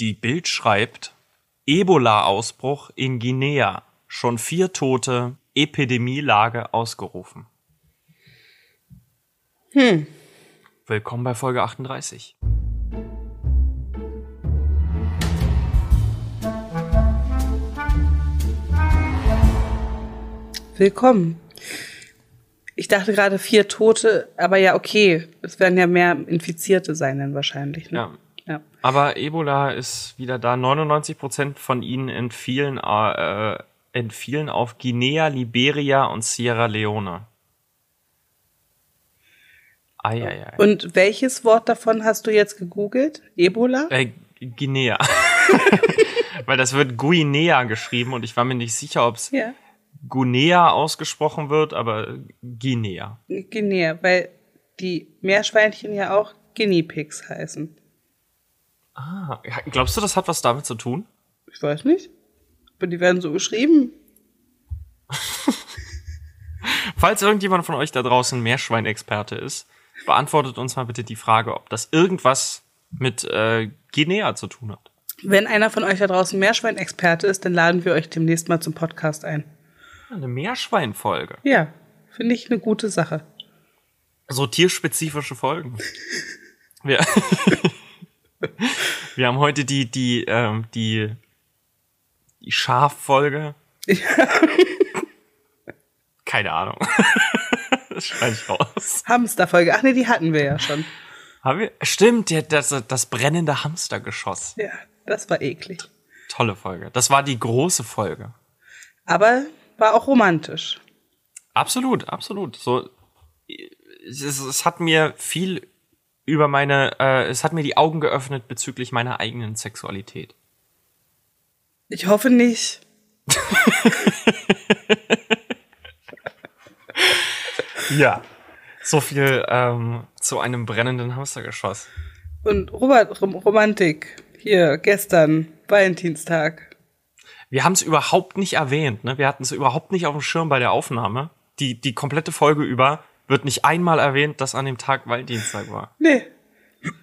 Die Bild schreibt, Ebola-Ausbruch in Guinea. Schon vier Tote, Epidemielage ausgerufen. Hm. Willkommen bei Folge 38. Willkommen. Ich dachte gerade vier Tote, aber ja, okay. Es werden ja mehr Infizierte sein dann wahrscheinlich. Ne? Ja. Aber Ebola ist wieder da. 99 Prozent von ihnen entfielen, äh, entfielen auf Guinea, Liberia und Sierra Leone. Eieiei. Und welches Wort davon hast du jetzt gegoogelt? Ebola? Äh, Guinea. Weil das wird Guinea geschrieben und ich war mir nicht sicher, ob es Ja. Guinea ausgesprochen wird, aber Guinea. Guinea, weil die Meerschweinchen ja auch Guinea Pigs heißen. Ah, glaubst du, das hat was damit zu tun? Ich weiß nicht. Aber die werden so geschrieben. Falls irgendjemand von euch da draußen Meerschweinexperte ist, beantwortet uns mal bitte die Frage, ob das irgendwas mit äh, Guinea zu tun hat. Wenn einer von euch da draußen Meerschweinexperte ist, dann laden wir euch demnächst mal zum Podcast ein. Eine Meerschweinfolge. Ja, finde ich eine gute Sache. So tierspezifische Folgen. Wir, wir haben heute die, die, ähm, die, die Schaffolge. Keine Ahnung. das schneide ich raus. Hamsterfolge. Ach nee, die hatten wir ja schon. Haben wir? Stimmt, die, das, das brennende Hamstergeschoss. Ja, das war eklig. Tolle Folge. Das war die große Folge. Aber war auch romantisch. Absolut, absolut. So, es, es hat mir viel über meine, äh, es hat mir die Augen geöffnet bezüglich meiner eigenen Sexualität. Ich hoffe nicht. Ja. So viel ähm, zu einem brennenden Hamstergeschoss. Und Robert, Rom Romantik. Hier, gestern, Valentinstag. Wir haben es überhaupt nicht erwähnt, ne? Wir hatten es überhaupt nicht auf dem Schirm bei der Aufnahme. Die, die komplette Folge über wird nicht einmal erwähnt, dass an dem Tag Valentinstag war. Nee.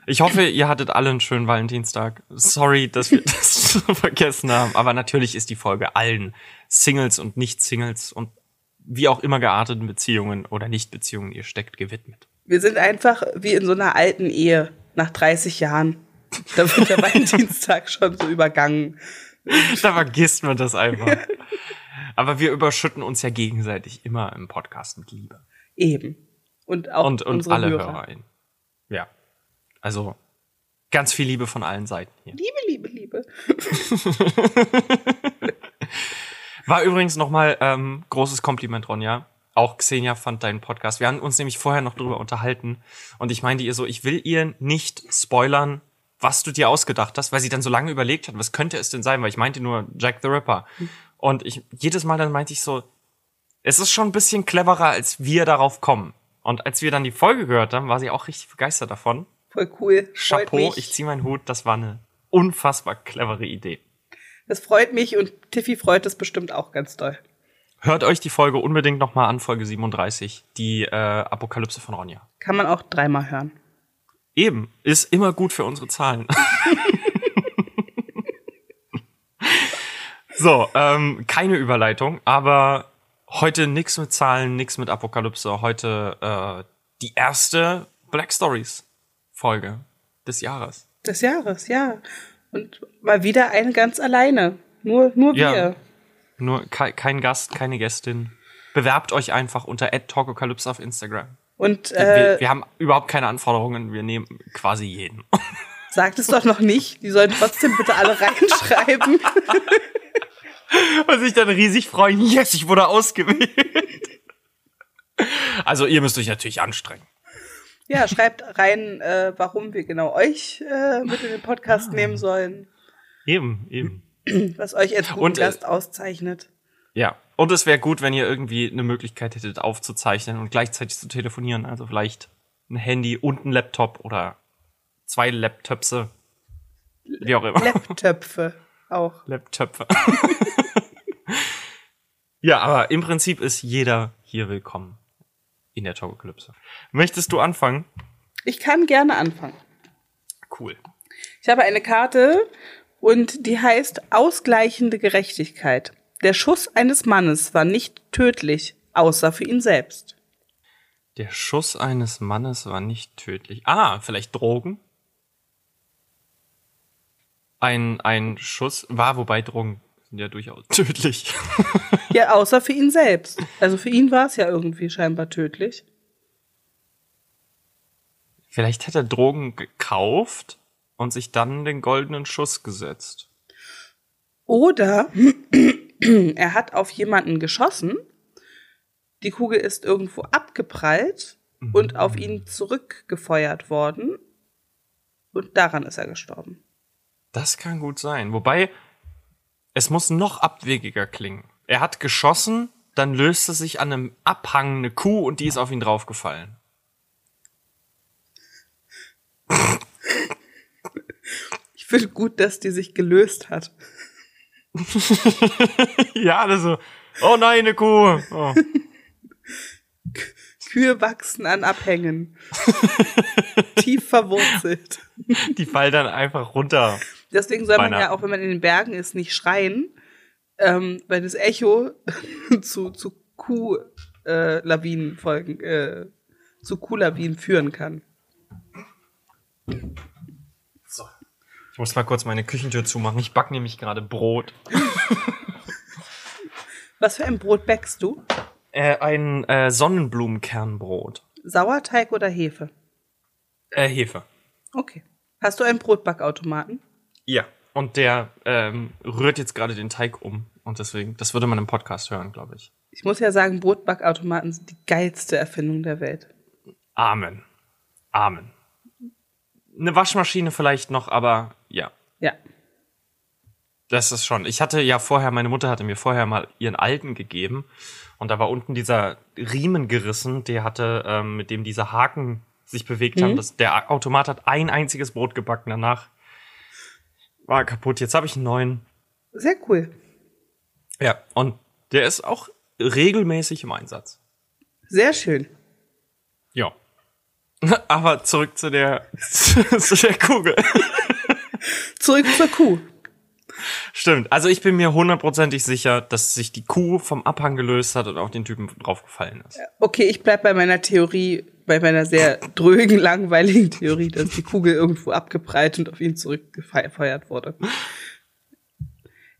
Ich hoffe, ihr hattet alle einen schönen Valentinstag. Sorry, dass wir das vergessen haben. Aber natürlich ist die Folge allen Singles und Nicht-Singles und wie auch immer gearteten Beziehungen oder Nicht-Beziehungen ihr steckt gewidmet. Wir sind einfach wie in so einer alten Ehe nach 30 Jahren. Da wird der Valentinstag schon so übergangen. Da vergisst man das einfach. Aber wir überschütten uns ja gegenseitig immer im Podcast mit Liebe. Eben. Und auch Und, und unsere alle Hörer. HörerInnen. Ja. Also ganz viel Liebe von allen Seiten hier. Liebe, Liebe, Liebe. War übrigens nochmal ähm, großes Kompliment, Ronja. Auch Xenia fand deinen Podcast. Wir haben uns nämlich vorher noch drüber unterhalten. Und ich meinte ihr so, ich will ihr nicht spoilern, was du dir ausgedacht hast, weil sie dann so lange überlegt hat, was könnte es denn sein? Weil ich meinte nur Jack the Ripper. Und ich jedes Mal dann meinte ich so, es ist schon ein bisschen cleverer, als wir darauf kommen. Und als wir dann die Folge gehört haben, war sie auch richtig begeistert davon. Voll cool. Chapeau, ich ziehe meinen Hut, das war eine unfassbar clevere Idee. Das freut mich und Tiffy freut es bestimmt auch ganz doll. Hört euch die Folge unbedingt nochmal an, Folge 37, die äh, Apokalypse von Ronja. Kann man auch dreimal hören. Eben, ist immer gut für unsere Zahlen. so, ähm, keine Überleitung, aber heute nix mit Zahlen, nix mit Apokalypse. Heute äh, die erste Black Stories Folge des Jahres. Des Jahres, ja. Und mal wieder eine ganz alleine. Nur, nur Ja. wir. Nur ke kein Gast, keine Gästin. Bewerbt euch einfach unter @talkokalypse auf Instagram. Und wir, äh, wir haben überhaupt keine Anforderungen, wir nehmen quasi jeden. sagt es doch noch nicht. Die sollen trotzdem bitte alle reinschreiben. Und sich dann riesig freuen, yes, ich wurde ausgewählt. Also ihr müsst euch natürlich anstrengen. ja, schreibt rein, äh, warum wir genau euch äh, mit in den Podcast nehmen sollen. Eben, eben. Was euch als guten Und, äh, Gast auszeichnet. Ja. Und es wäre gut, wenn ihr irgendwie eine Möglichkeit hättet, aufzuzeichnen und gleichzeitig zu telefonieren. Also vielleicht ein Handy und ein Laptop oder zwei Laptopse. Wie auch immer. Laptöpfe auch. Laptöpfe. ja, aber im Prinzip ist jeder hier willkommen in der Togokalypse. Möchtest du anfangen? Ich kann gerne anfangen. Cool. Ich habe eine Karte Und die heißt Ausgleichende Gerechtigkeit. Der Schuss eines Mannes war nicht tödlich, außer für ihn selbst. Der Schuss eines Mannes war nicht tödlich. Ah, vielleicht Drogen? Ein, ein Schuss war, wobei Drogen sind ja durchaus tödlich. Ja, außer für ihn selbst. Also für ihn war es ja irgendwie scheinbar tödlich. vielleicht hat er Drogen gekauft und sich dann den goldenen Schuss gesetzt. Oder er hat auf jemanden geschossen, die Kugel ist irgendwo abgeprallt und auf ihn zurückgefeuert worden und daran ist er gestorben. Das kann gut sein. Wobei, es muss noch abwegiger klingen. Er hat geschossen, dann löste sich an einem Abhang eine Kuh und die ist auf ihn draufgefallen. Ich finde gut, dass die sich gelöst hat. ja, das so. Oh nein, eine Kuh. Oh. Kühe wachsen an Abhängen. Tief verwurzelt. Die fallen dann einfach runter. Deswegen soll man ja auch, wenn man in den Bergen ist, nicht schreien, ähm, weil das Echo zu, zu Kuhlawinen folgen, äh, zu Kuhlawinen führen kann. So. Ich muss mal kurz meine Küchentür zumachen. Ich back nämlich gerade Brot. Was für ein Brot bäckst du? Äh, ein äh, Sonnenblumenkernbrot. Sauerteig oder Hefe? Äh, Hefe. Okay. Hast du einen Brotbackautomaten? Ja. Und der ähm, rührt jetzt gerade den Teig um. Und deswegen, das würde man im Podcast hören, glaube ich. Ich muss ja sagen, Brotbackautomaten sind die geilste Erfindung der Welt. Amen. Amen. Eine Waschmaschine vielleicht noch, aber ja. Ja. Das ist schon. Ich hatte ja vorher, meine Mutter hatte mir vorher mal ihren alten gegeben und da war unten dieser Riemen gerissen, der hatte, ähm, mit dem diese Haken sich bewegt haben. Das, der Automat hat ein einziges Brot gebacken. Danach war er kaputt. Jetzt habe ich einen neuen. Sehr cool. Ja, und der ist auch regelmäßig im Einsatz. Sehr schön. Ja. Aber zurück zu der, zu der Kugel. Zurück zur Kuh. Stimmt. Also ich bin mir hundertprozentig sicher, dass sich die Kuh vom Abhang gelöst hat und auch den Typen draufgefallen ist. Okay, ich bleib bei meiner Theorie, bei meiner sehr drögen, langweiligen Theorie, dass die Kugel irgendwo abgeprallt und auf ihn zurückgefeuert wurde.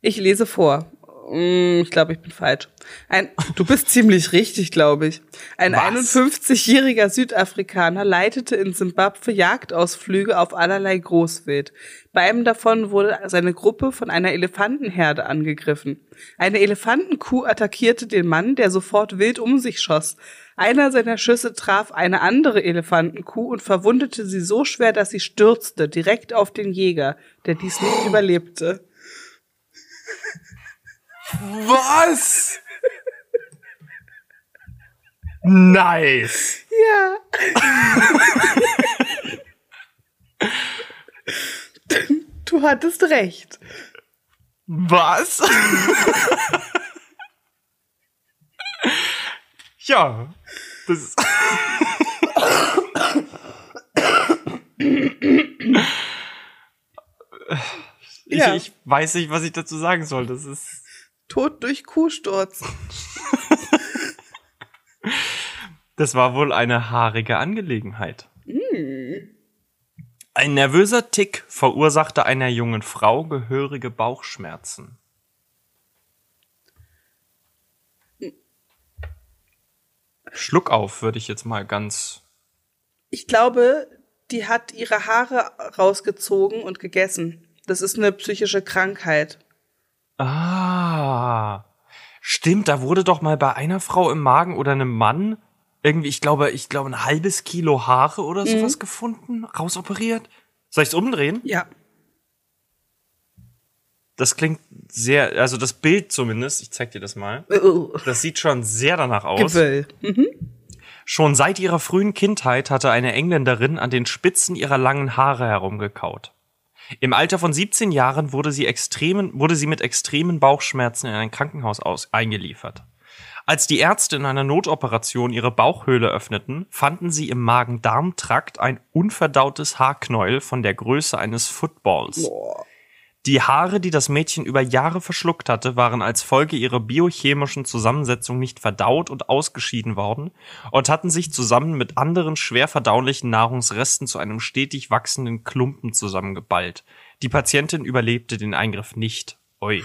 Ich lese vor. Mm, Ich glaube, ich bin falsch. Ein, du bist ziemlich richtig, glaube ich. Ein Was? 51-jähriger Südafrikaner leitete in Simbabwe Jagdausflüge auf allerlei Großwild. Bei einem davon wurde seine Gruppe von einer Elefantenherde angegriffen. Eine Elefantenkuh attackierte den Mann, der sofort wild um sich schoss. Einer seiner Schüsse traf eine andere Elefantenkuh und verwundete sie so schwer, dass sie stürzte, direkt auf den Jäger, der dies nicht überlebte. Was? nice. Ja. du hattest recht. Was? ja. Das ist ich, Ja. ich weiß nicht, was ich dazu sagen soll. Das ist. Tod durch Kuhsturz. Das war wohl eine haarige Angelegenheit. Ein nervöser Tick verursachte einer jungen Frau gehörige Bauchschmerzen. Schluck auf, würde ich jetzt mal ganz. Ich glaube, die hat ihre Haare rausgezogen und gegessen. Das ist eine psychische Krankheit. Ah. Stimmt, da wurde doch mal bei einer Frau im Magen oder einem Mann irgendwie, ich glaube, ich glaube, ein halbes Kilo Haare oder sowas gefunden, rausoperiert. Soll ich's umdrehen? Ja. Das klingt sehr, also das Bild zumindest, ich zeig dir das mal. Uh, Das sieht schon sehr danach aus. Gewöll. Schon seit ihrer frühen Kindheit hatte eine Engländerin an den Spitzen ihrer langen Haare herumgekaut. Im Alter von 17 Jahren wurde sie, extremen, wurde sie mit extremen Bauchschmerzen in ein Krankenhaus aus, eingeliefert. Als die Ärzte in einer Notoperation ihre Bauchhöhle öffneten, fanden sie im Magen-Darm-Trakt ein unverdautes Haarknäuel von der Größe eines Footballs. Boah. Die Haare, die das Mädchen über Jahre verschluckt hatte, waren als Folge ihrer biochemischen Zusammensetzung nicht verdaut und ausgeschieden worden und hatten sich zusammen mit anderen schwer verdaulichen Nahrungsresten zu einem stetig wachsenden Klumpen zusammengeballt. Die Patientin überlebte den Eingriff nicht. Ui.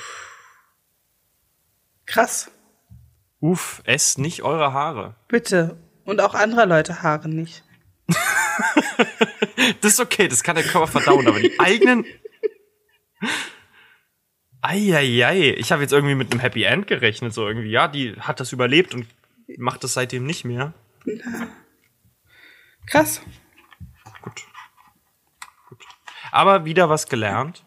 Krass. Uff, esst nicht eure Haare. Bitte. Und auch anderer Leute Haare nicht. Das ist okay, das kann der Körper verdauen, aber die eigenen. Eieiei, ich habe jetzt irgendwie mit einem Happy End gerechnet, so irgendwie. Ja, die hat das überlebt und macht das seitdem nicht mehr. Krass. Gut. Gut. Aber wieder was gelernt.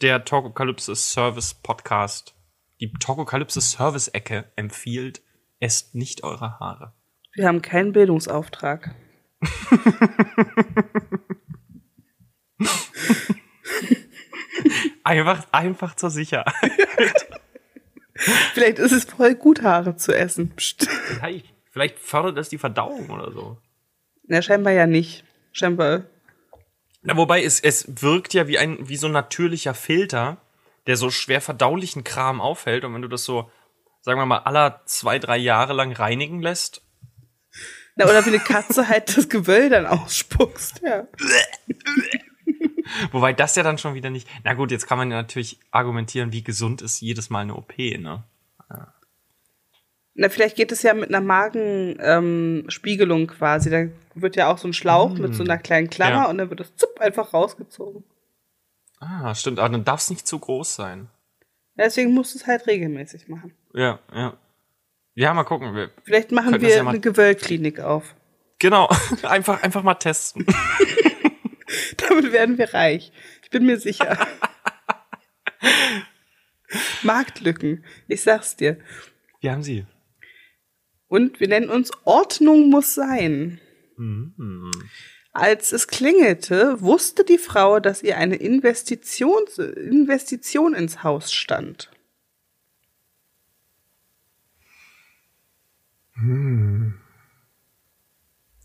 Der Talkokalypse Service Podcast, die Talkokalypse Service Ecke empfiehlt, esst nicht eure Haare. Wir haben keinen Bildungsauftrag. Einfach, einfach zur Sicherheit. Vielleicht ist es voll gut, Haare zu essen. Vielleicht, vielleicht fördert das die Verdauung oder so. Na, scheinbar ja nicht. Scheinbar. Na, wobei es, es wirkt ja wie ein, wie so ein natürlicher Filter, der so schwer verdaulichen Kram aufhält. Und wenn du das so, sagen wir mal, aller zwei, drei Jahre lang reinigen lässt, Na, oder wie eine Katze halt das Gewöll dann ausspuckst. Ja. wobei das ja dann schon wieder nicht. Na gut, jetzt kann man ja natürlich argumentieren, wie gesund ist jedes Mal eine OP, ne? Na, vielleicht geht es ja mit einer Magenspiegelung ähm, quasi. Da wird ja auch so ein Schlauch mit so einer kleinen Klammer Ja. und dann wird das zupp einfach rausgezogen. Ah, stimmt, aber dann darf es nicht zu groß sein. Ja, deswegen musst du es halt regelmäßig machen. Ja, ja. Ja, mal gucken. Wir, Vielleicht machen wir ja eine Gewöllklinik auf. genau, einfach, einfach mal testen. Damit werden wir reich. Ich bin mir sicher. Marktlücken. Ich sag's dir. Wir haben sie. Und wir nennen uns Ordnung muss sein. Mhm. Als es klingelte, wusste die Frau, dass ihr eine Investition, Investition ins Haus stand.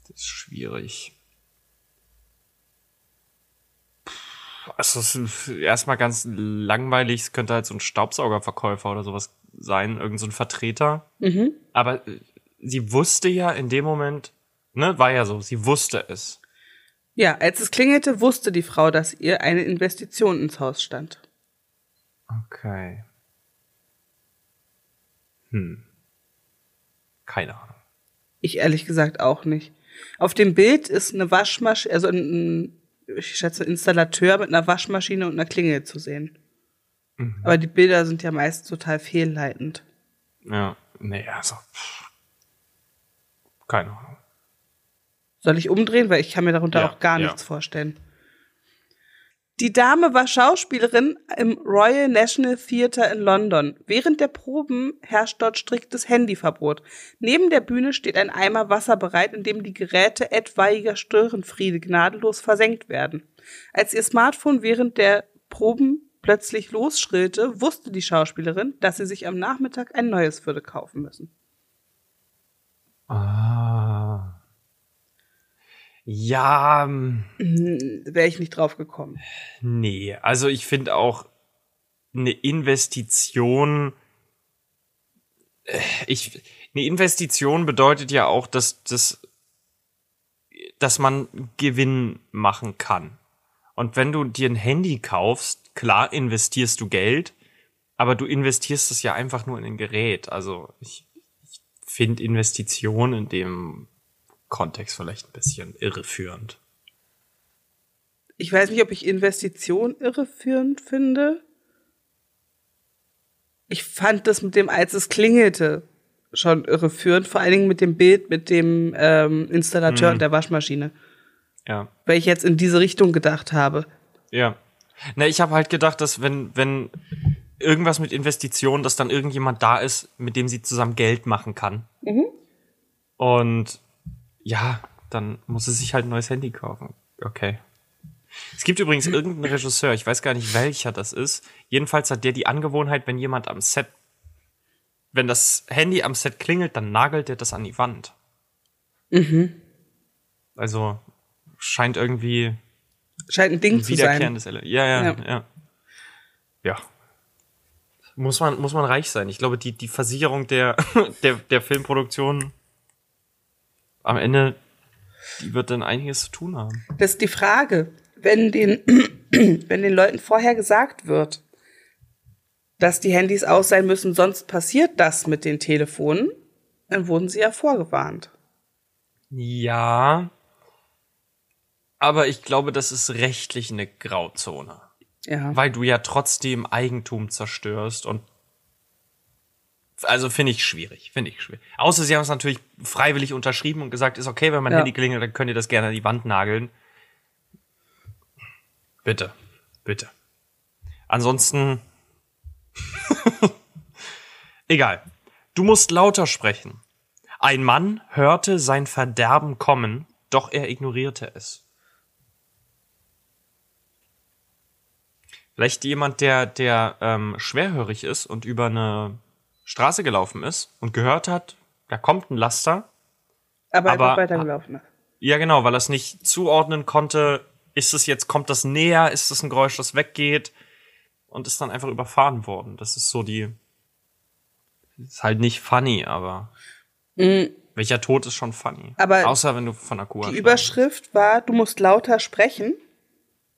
Das ist schwierig. Also, erstmal ganz langweilig. Es könnte halt so ein Staubsaugerverkäufer oder sowas sein, irgend so ein Vertreter. Aber äh, sie wusste ja in dem Moment, ne, war ja so, sie wusste es. Ja, als es klingelte, wusste die Frau, dass ihr eine Investition ins Haus stand. Okay. Hm. Keine Ahnung. Ich ehrlich gesagt auch nicht. Auf dem Bild ist eine Waschmaschine, also ein, ich schätze, Installateur mit einer Waschmaschine und einer Klingel zu sehen. Aber die Bilder sind ja meist total fehlleitend. Ja, nee, also. pff. Keine Ahnung. Soll ich umdrehen? Weil ich kann mir darunter Ja, auch gar ja. nichts vorstellen. Die Dame war Schauspielerin im Royal National Theatre in London. Während der Proben herrscht dort striktes Handyverbot. Neben der Bühne steht ein Eimer Wasser bereit, in dem die Geräte etwaiger Störenfriede gnadenlos versenkt werden. Als ihr Smartphone während der Proben plötzlich losschrillte, wusste die Schauspielerin, dass sie sich am Nachmittag ein neues würde kaufen müssen. Ah. Ja, ähm, Wäre ich nicht drauf gekommen. nee. Also ich finde auch eine Investition. äh, Ich, eine Investition bedeutet ja auch, dass, dass, dass man Gewinn machen kann. Und wenn du dir ein Handy kaufst, klar investierst du Geld, aber du investierst es ja einfach nur in ein Gerät. Also ich, ich finde Investition in dem Kontext vielleicht ein bisschen irreführend. Ich weiß nicht, ob ich Investition irreführend finde. Ich fand das mit dem, als es klingelte, schon irreführend. Vor allen Dingen mit dem Bild mit dem ähm, Installateur und der Waschmaschine. Ja. Weil ich jetzt in diese Richtung gedacht habe. Ja. Na, ich habe halt gedacht, dass wenn, wenn irgendwas mit Investitionen, dass dann irgendjemand da ist, mit dem sie zusammen Geld machen kann. Und ja, dann muss sie sich halt ein neues Handy kaufen. Okay. Es gibt übrigens irgendeinen Regisseur, ich weiß gar nicht welcher das ist. Jedenfalls hat der die Angewohnheit, wenn jemand am Set, wenn das Handy am Set klingelt, dann nagelt er das an die Wand. Also scheint irgendwie Scheint ein Ding ein zu sein. wiederkehrendes Element. Ja, ja, Ja. ja, ja. Muss man, muss man reich sein. Ich glaube, die, die Versicherung der, der, der Filmproduktion am Ende, die wird dann einiges zu tun haben. Das ist die Frage. Wenn den, wenn den Leuten vorher gesagt wird, dass die Handys aus sein müssen, sonst passiert das mit den Telefonen, dann wurden sie ja vorgewarnt. Ja. Aber ich glaube, das ist rechtlich eine Grauzone. Ja. Weil du ja trotzdem Eigentum zerstörst und also finde ich schwierig, finde ich schwierig. Außer sie haben es natürlich freiwillig unterschrieben und gesagt, ist okay, wenn mein Ja. Handy klingelt, dann könnt ihr das gerne an die Wand nageln. Bitte, bitte. Ansonsten egal. Du musst lauter sprechen. Ein Mann hörte sein Verderben kommen, doch er ignorierte es. Vielleicht jemand, der, der ähm, schwerhörig ist und über eine Straße gelaufen ist und gehört hat, da kommt ein Laster. Aber, Aber- einfach weitergelaufen. ist. Ja, genau, weil er es nicht zuordnen konnte. Ist es jetzt, kommt das näher? Ist es ein Geräusch, das weggeht? Und ist dann einfach überfahren worden. Das ist so die. Ist halt nicht funny, aber. Welcher Tod ist schon funny? Mhm. Aber Außer wenn du von der Kuh Die Überschrift war, du musst lauter sprechen.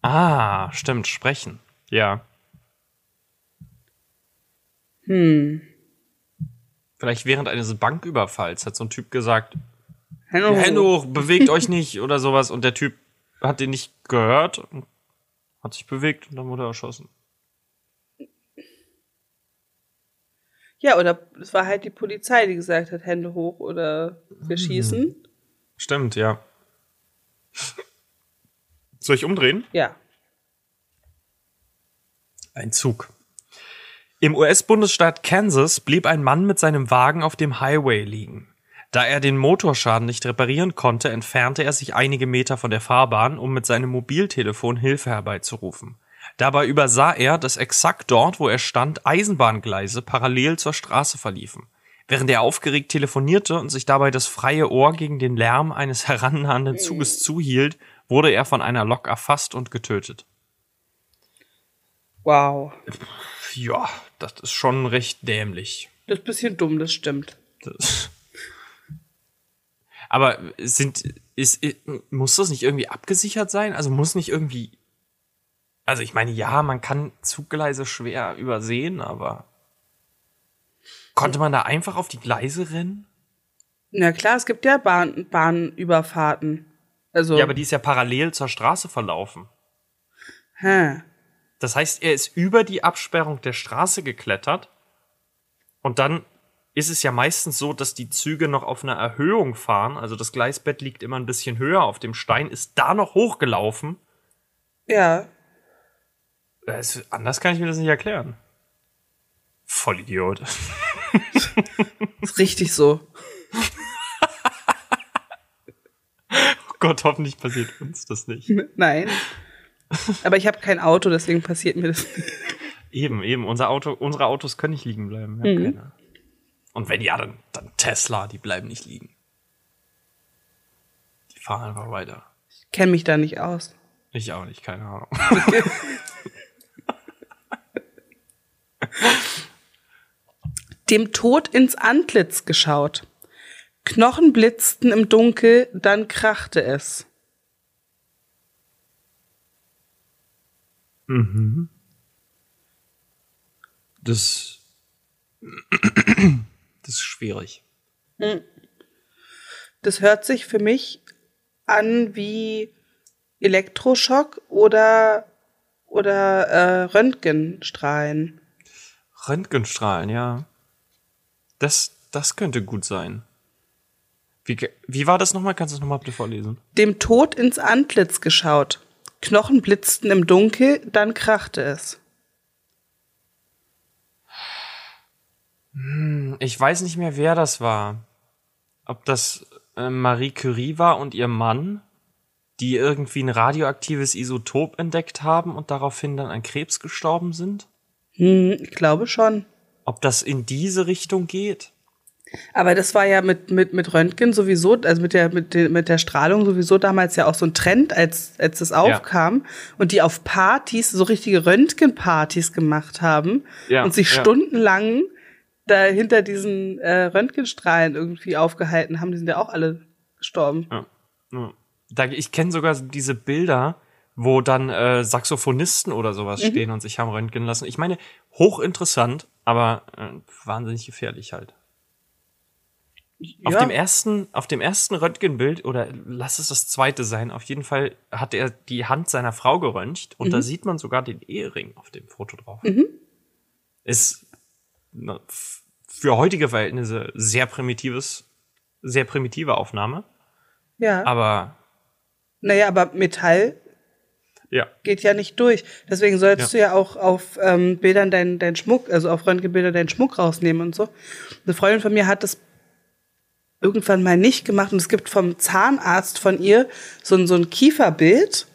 Ah, stimmt, sprechen. Ja. Hm. Vielleicht während eines Banküberfalls hat so ein Typ gesagt, Hände hoch. Hände hoch, bewegt euch nicht oder sowas. Und der Typ hat den nicht gehört und hat sich bewegt und dann wurde er erschossen. Ja, oder es war halt die Polizei, die gesagt hat, Hände hoch oder wir schießen. Stimmt, ja. Soll ich umdrehen? Ja. Ein Zug. Im US-Bundesstaat Kansas blieb ein Mann mit seinem Wagen auf dem Highway liegen. Da er den Motorschaden nicht reparieren konnte, entfernte er sich einige Meter von der Fahrbahn, um mit seinem Mobiltelefon Hilfe herbeizurufen. Dabei übersah er, dass exakt dort, wo er stand, Eisenbahngleise parallel zur Straße verliefen. Während er aufgeregt telefonierte und sich dabei das freie Ohr gegen den Lärm eines herannahenden Zuges zuhielt, wurde er von einer Lok erfasst und getötet. Wow. Ja, das ist schon recht dämlich. Das ist ein bisschen dumm, das stimmt. Das Aber sind, ist, muss das nicht irgendwie abgesichert sein? Also muss nicht irgendwie. Also ich meine, ja, man kann Zuggleise schwer übersehen, aber konnte man da einfach auf die Gleise rennen? Na klar, es gibt ja Bahn, Bahnüberfahrten. Also, Ja, aber die ist ja parallel zur Straße verlaufen. hä. Das heißt, er ist über die Absperrung der Straße geklettert und dann ist es ja meistens so, dass die Züge noch auf einer Erhöhung fahren. Also das Gleisbett liegt immer ein bisschen höher auf dem Stein, ist da noch hochgelaufen. Ja. Das, anders kann ich mir das nicht erklären. Vollidiot. Ist richtig so. Oh Gott, hoffentlich passiert uns das nicht. Nein. Aber ich habe kein Auto, deswegen passiert mir das nicht. Eben, eben. Unser Auto, unsere Autos können nicht liegen bleiben. Keine. Und wenn ja, dann, dann Tesla, die bleiben nicht liegen. Die fahren einfach weiter. Ich kenne mich da nicht aus. Ich auch nicht, keine Ahnung. Dem Tod ins Antlitz geschaut. Knochen blitzten im Dunkel, dann krachte es. Das, das ist schwierig. Das hört sich für mich an wie Elektroschock oder, oder äh, Röntgenstrahlen. Röntgenstrahlen, ja. Das, das könnte gut sein. Wie, wie war das nochmal? Kannst du es nochmal bitte vorlesen? Dem Tod ins Antlitz geschaut. Knochen blitzten im Dunkel, dann krachte es. Ich weiß nicht mehr, wer das war. Ob das äh, Marie Curie war und ihr Mann, die irgendwie ein radioaktives Isotop entdeckt haben und daraufhin dann an Krebs gestorben sind? Hm, ich glaube schon. Ob das in diese Richtung geht? Aber das war ja mit, mit, mit Röntgen sowieso, also mit der, mit, der, mit der Strahlung sowieso damals ja auch so ein Trend, als, als es aufkam und die auf Partys so richtige Röntgenpartys gemacht haben Ja, und sich ja. stundenlang da hinter diesen äh, Röntgenstrahlen irgendwie aufgehalten haben. Die sind ja auch alle gestorben. Ja. Ja. Da, ich kenne sogar diese Bilder, wo dann äh, Saxophonisten oder sowas Mhm. stehen und sich haben röntgen lassen. Ich meine, hochinteressant, aber äh, wahnsinnig gefährlich halt. Auf Ja. dem ersten, auf dem ersten Röntgenbild, oder lass es das zweite sein, auf jeden Fall hat er die Hand seiner Frau geröntgt und Mhm. da sieht man sogar den Ehering auf dem Foto drauf. Ist na, f- für heutige Verhältnisse sehr primitives, sehr primitive Aufnahme, Ja. aber Naja, aber Metall ja. geht ja nicht durch. Deswegen solltest du ja auch auf ähm, Bildern deinen dein Schmuck, also auf Röntgenbilder deinen Schmuck rausnehmen und so. Eine Freundin von mir hat das irgendwann mal nicht gemacht und es gibt vom Zahnarzt von ihr so ein, so ein Kieferbild,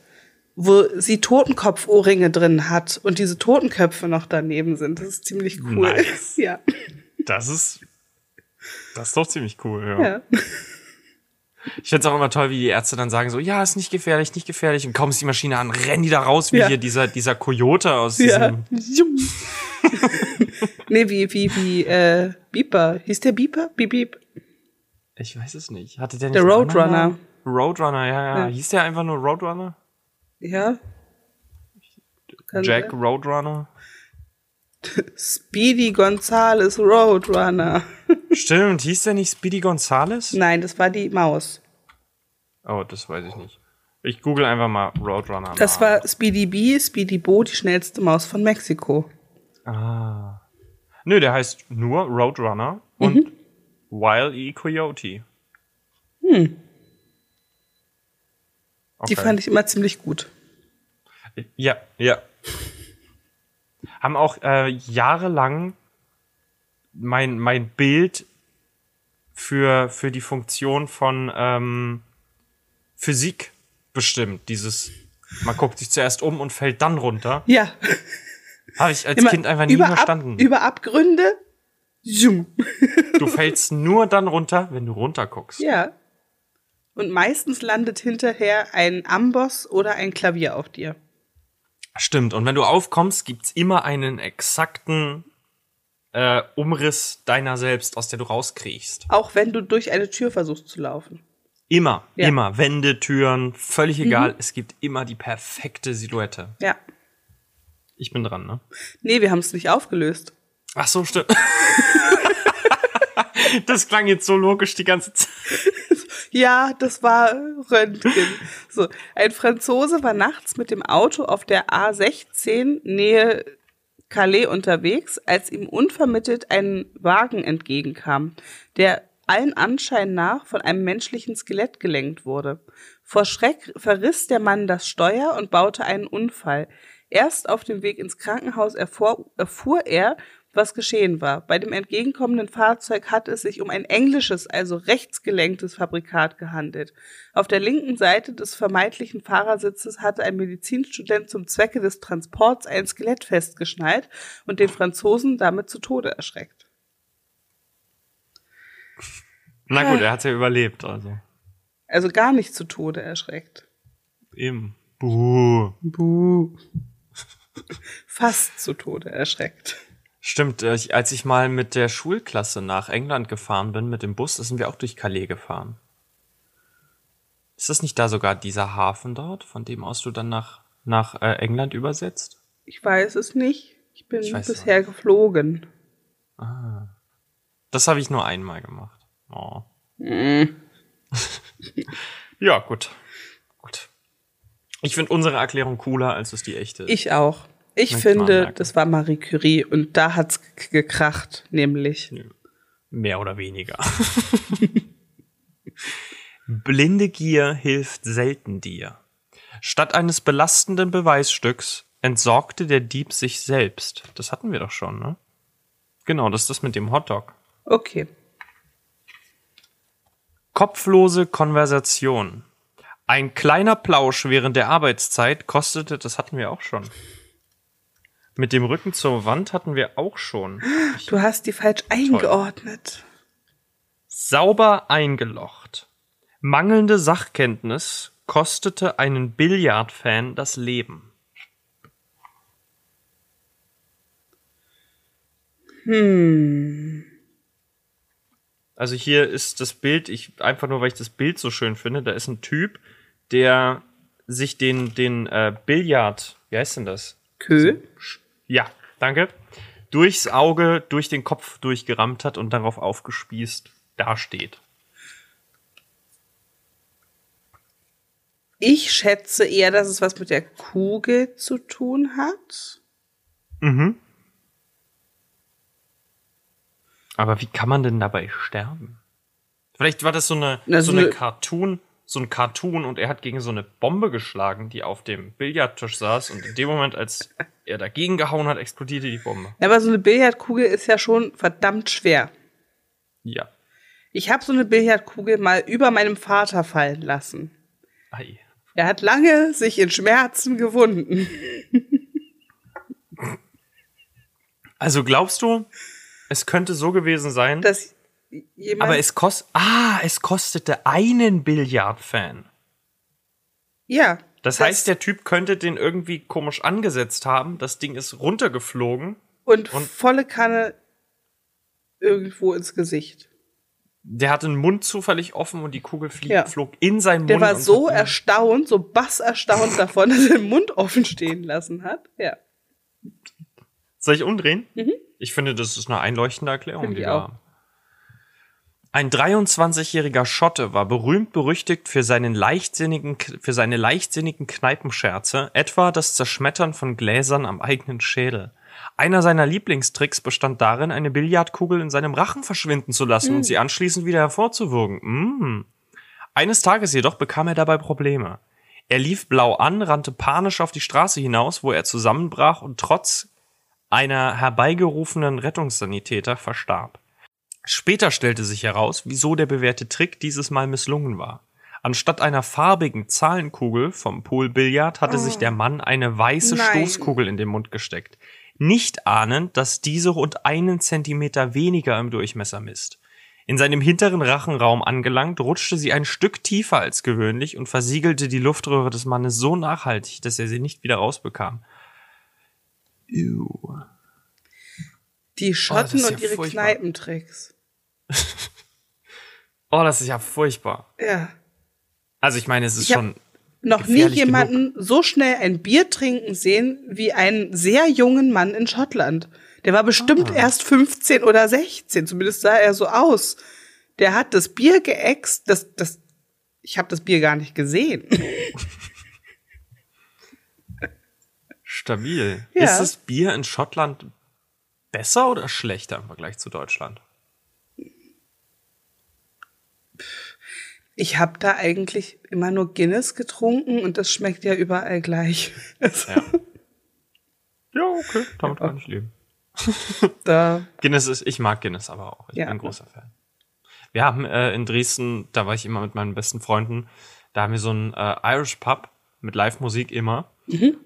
wo sie Totenkopfohrringe drin hat und diese Totenköpfe noch daneben sind. Das ist ziemlich cool. Nice. ja. Das ist, das ist doch ziemlich cool, ja. ja. Ich find's auch immer toll, wie die Ärzte dann sagen so, ja, ist nicht gefährlich, nicht gefährlich. Und kaum ist die Maschine an, rennen die da raus, wie Ja. hier dieser, dieser Coyote aus Ja. diesem, nee, wie, wie, wie, äh, Beeper. Hieß der Beeper? Beep, beep. Ich weiß es nicht. Hatte der nicht Der Roadrunner. Roadrunner, ja, ja, Ja. Hieß der einfach nur Roadrunner? Ja. Jack. Roadrunner? Speedy Gonzales Roadrunner. Stimmt, hieß der nicht Speedy Gonzales? Nein, das war die Maus. Oh, das weiß ich nicht. Ich google einfach mal Roadrunner. Das nach. war Speedy B, Speedy Bo, die schnellste Maus von Mexiko. Ah. Nö, der heißt nur Roadrunner und Wile E. Coyote. Hm. Die fand ich immer ziemlich gut. Ja, ja. Haben auch äh, jahrelang mein, mein Bild für, für die Funktion von ähm, Physik bestimmt. Dieses, man guckt sich zuerst um und fällt dann runter. Ja. Habe ich als Immer Kind einfach nie über verstanden. Ab, über Abgründe. Zoom. du fällst nur dann runter, wenn du runterguckst. Ja. Und meistens landet hinterher ein Amboss oder ein Klavier auf dir. Stimmt. Und wenn du aufkommst, gibt's immer einen exakten äh, Umriss deiner selbst, aus der du rauskriechst. Auch wenn du durch eine Tür versuchst zu laufen. Immer, Ja. immer. Wände, Türen, völlig egal. Es gibt immer die perfekte Silhouette. Ja. Ich bin dran, ne? Nee, wir haben es nicht aufgelöst. Ach so, stimmt. das klang jetzt so logisch die ganze Zeit. Ja, das war Röntgen. So, ein Franzose war nachts mit dem Auto auf der A16 Nähe Calais unterwegs, als ihm unvermittelt ein Wagen entgegenkam, der allen Anschein nach von einem menschlichen Skelett gelenkt wurde. Vor Schreck verriss der Mann das Steuer und baute einen Unfall. Erst auf dem Weg ins Krankenhaus erfuhr, erfuhr er, was geschehen war. Bei dem entgegenkommenden Fahrzeug hatte es sich um ein englisches, also rechtsgelenktes Fabrikat gehandelt. Auf der linken Seite des vermeintlichen Fahrersitzes hatte ein Medizinstudent zum Zwecke des Transports ein Skelett festgeschnallt und den Franzosen damit zu Tode erschreckt. Na gut, er hat's ja überlebt, also. Also gar nicht zu Tode erschreckt. Eben. Buh. Buh. Fast zu Tode erschreckt. Stimmt, äh, ich, als ich mal mit der Schulklasse nach England gefahren bin, mit dem Bus, da sind wir auch durch Calais gefahren. Ist das nicht da sogar dieser Hafen dort, von dem aus du dann nach, nach äh, England übersetzt? Ich weiß es nicht. Ich bin Ich bisher geflogen. Das habe ich nur einmal gemacht. Oh. ja, gut. Gut. Ich finde unsere Erklärung cooler, als es die echte ist. Ich auch. Ich Möchte finde, das war Marie Curie und da hat's gekracht, nämlich. Mehr oder weniger. Blinde Gier hilft selten dir. Statt eines belastenden Beweisstücks entsorgte der Dieb sich selbst. Das hatten wir doch schon, ne? Genau, das ist das mit dem Hotdog. Okay. Kopflose Konversation. Ein kleiner Plausch während der Arbeitszeit kostete, das hatten wir auch schon. Mit dem Rücken zur Wand hatten wir auch schon. Du hast die falsch eingeordnet. Sauber eingelocht. Mangelnde Sachkenntnis kostete einen Billardfan das Leben. Hm. Also hier ist das Bild, ich einfach nur, weil ich das Bild so schön finde, da ist ein Typ, der sich den, den äh, Billard, wie heißt denn das? Kö? Ja, danke. Durchs Auge, durch den Kopf durchgerammt hat und darauf aufgespießt dasteht. Ich schätze eher, dass es was mit der Kugel zu tun hat. Mhm. Aber wie kann man denn dabei sterben? Vielleicht war das so eine, Na, so so eine eine- Cartoon, so ein Cartoon und er hat gegen so eine Bombe geschlagen, die auf dem Billardtisch saß und in dem Moment, als er dagegen gehauen hat, explodierte die Bombe. Aber so eine Billardkugel ist ja schon verdammt schwer. Ja. Ich habe so eine Billardkugel mal über meinem Vater fallen lassen. Ei. Er hat lange sich in Schmerzen gewunden. Also glaubst du, es könnte so gewesen sein, Dass jemand. aber es kost ah, es kostete einen Billardfan. ja. Das, heißt, der Typ könnte den irgendwie komisch angesetzt haben. Das Ding ist runtergeflogen. und, und- volle Kanne irgendwo ins Gesicht. Der hatte den Mund zufällig offen und die Kugel flie Ja. flog in seinen Der Mund. war und so erstaunt, so bass erstaunt davon, dass er den Mund offen stehen lassen hat. Ja. Soll ich umdrehen? Ich finde, das ist eine einleuchtende Erklärung, die auch. Ein 23-jähriger Schotte war berühmt berüchtigt für, seinen leichtsinnigen, für seine leichtsinnigen Kneipenscherze, etwa das Zerschmettern von Gläsern am eigenen Schädel. Einer seiner Lieblingstricks bestand darin, eine Billardkugel in seinem Rachen verschwinden zu lassen und sie anschließend wieder hervorzuwürgen. Mm. Eines Tages jedoch bekam er dabei Probleme. Er lief blau an, rannte panisch auf die Straße hinaus, wo er zusammenbrach und trotz einer herbeigerufenen Rettungssanitäter verstarb. Später stellte sich heraus, wieso der bewährte Trick dieses Mal misslungen war. Anstatt einer farbigen Zahlenkugel vom Poolbillard hatte sich der Mann eine weiße Nein. Stoßkugel in den Mund gesteckt. Nicht ahnend, dass diese rund einen Zentimeter weniger im Durchmesser misst. In seinem hinteren Rachenraum angelangt, rutschte sie ein Stück tiefer als gewöhnlich und versiegelte die Luftröhre des Mannes so nachhaltig, dass er sie nicht wieder rausbekam. Ew. Die Schotten ist und ja ihre furchtbar. Kneipentricks. Oh, das ist ja furchtbar. Ja. Also ich meine, es ist Ich schon Noch nie jemanden so schnell ein Bier trinken sehen wie einen sehr jungen Mann in Schottland. Der war bestimmt Ah. erst 15 oder 16, zumindest sah er so aus. Der hat das Bier geäxt, das, das, ich habe das Bier gar nicht gesehen. stabil. Ja. Ist das Bier in Schottland besser oder schlechter im Vergleich zu Deutschland? Ich habe da eigentlich immer nur Guinness getrunken und das schmeckt ja überall gleich. Ja. ja, okay, damit kann ich leben. da, Guinness ist, ich mag Guinness aber auch. Ich Ja. bin ein großer Fan. Wir haben äh, in Dresden, da war ich immer mit meinen besten Freunden, da haben wir so einen äh, Irish Pub mit Live-Musik immer.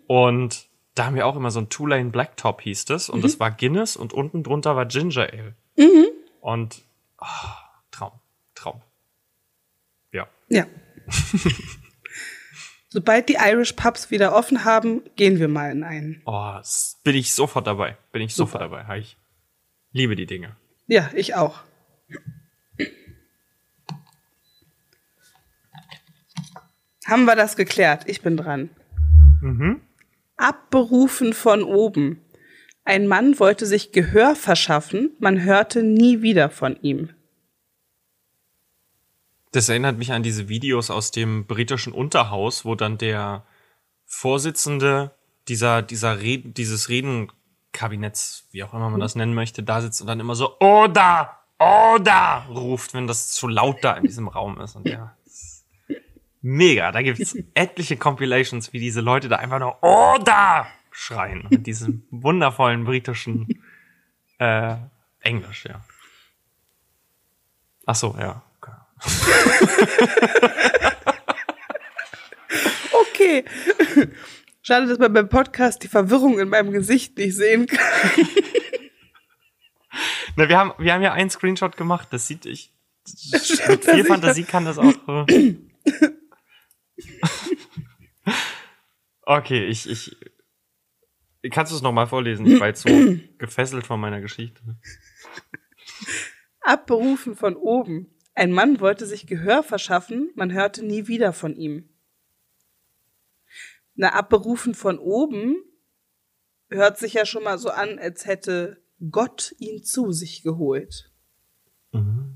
Und da haben wir auch immer so ein Two-Lane Blacktop hieß das. Und das war Guinness und unten drunter war Ginger Ale. Und ah, Traum, Traum. Ja. ja. Sobald die Irish Pubs wieder offen haben, gehen wir mal in einen. Oh, bin ich sofort dabei. Bin ich sofort Super. dabei. Ich liebe die Dinge. Ja, ich auch. Haben wir das geklärt? Ich bin dran. Abberufen von oben. Ein Mann wollte sich Gehör verschaffen, man hörte nie wieder von ihm. Das erinnert mich an diese Videos aus dem britischen Unterhaus, wo dann der Vorsitzende dieser, dieser Reden, dieses Redenkabinetts, wie auch immer man das nennen möchte, da sitzt und dann immer so, Oder! Oder! ruft, wenn das zu laut da in diesem Raum ist. Und ja, mega. Da gibt es etliche Compilations, wie diese Leute da einfach nur Oder! schreien. Mit diesem wundervollen britischen äh, Englisch, ja. Ach so, ja. Okay. Okay. Schade, dass man beim Podcast die Verwirrung in meinem Gesicht nicht sehen kann. Na, wir haben, wir haben ja einen Screenshot gemacht, das sieht ich. mit viel Fantasie kann das auch. äh. Okay, ich, ich. Kannst du es nochmal vorlesen? Ich war jetzt so gefesselt von meiner Geschichte. Abberufen von oben. Ein Mann wollte sich Gehör verschaffen, man hörte nie wieder von ihm. Na, abberufen von oben hört sich ja schon mal so an, als hätte Gott ihn zu sich geholt. Mhm.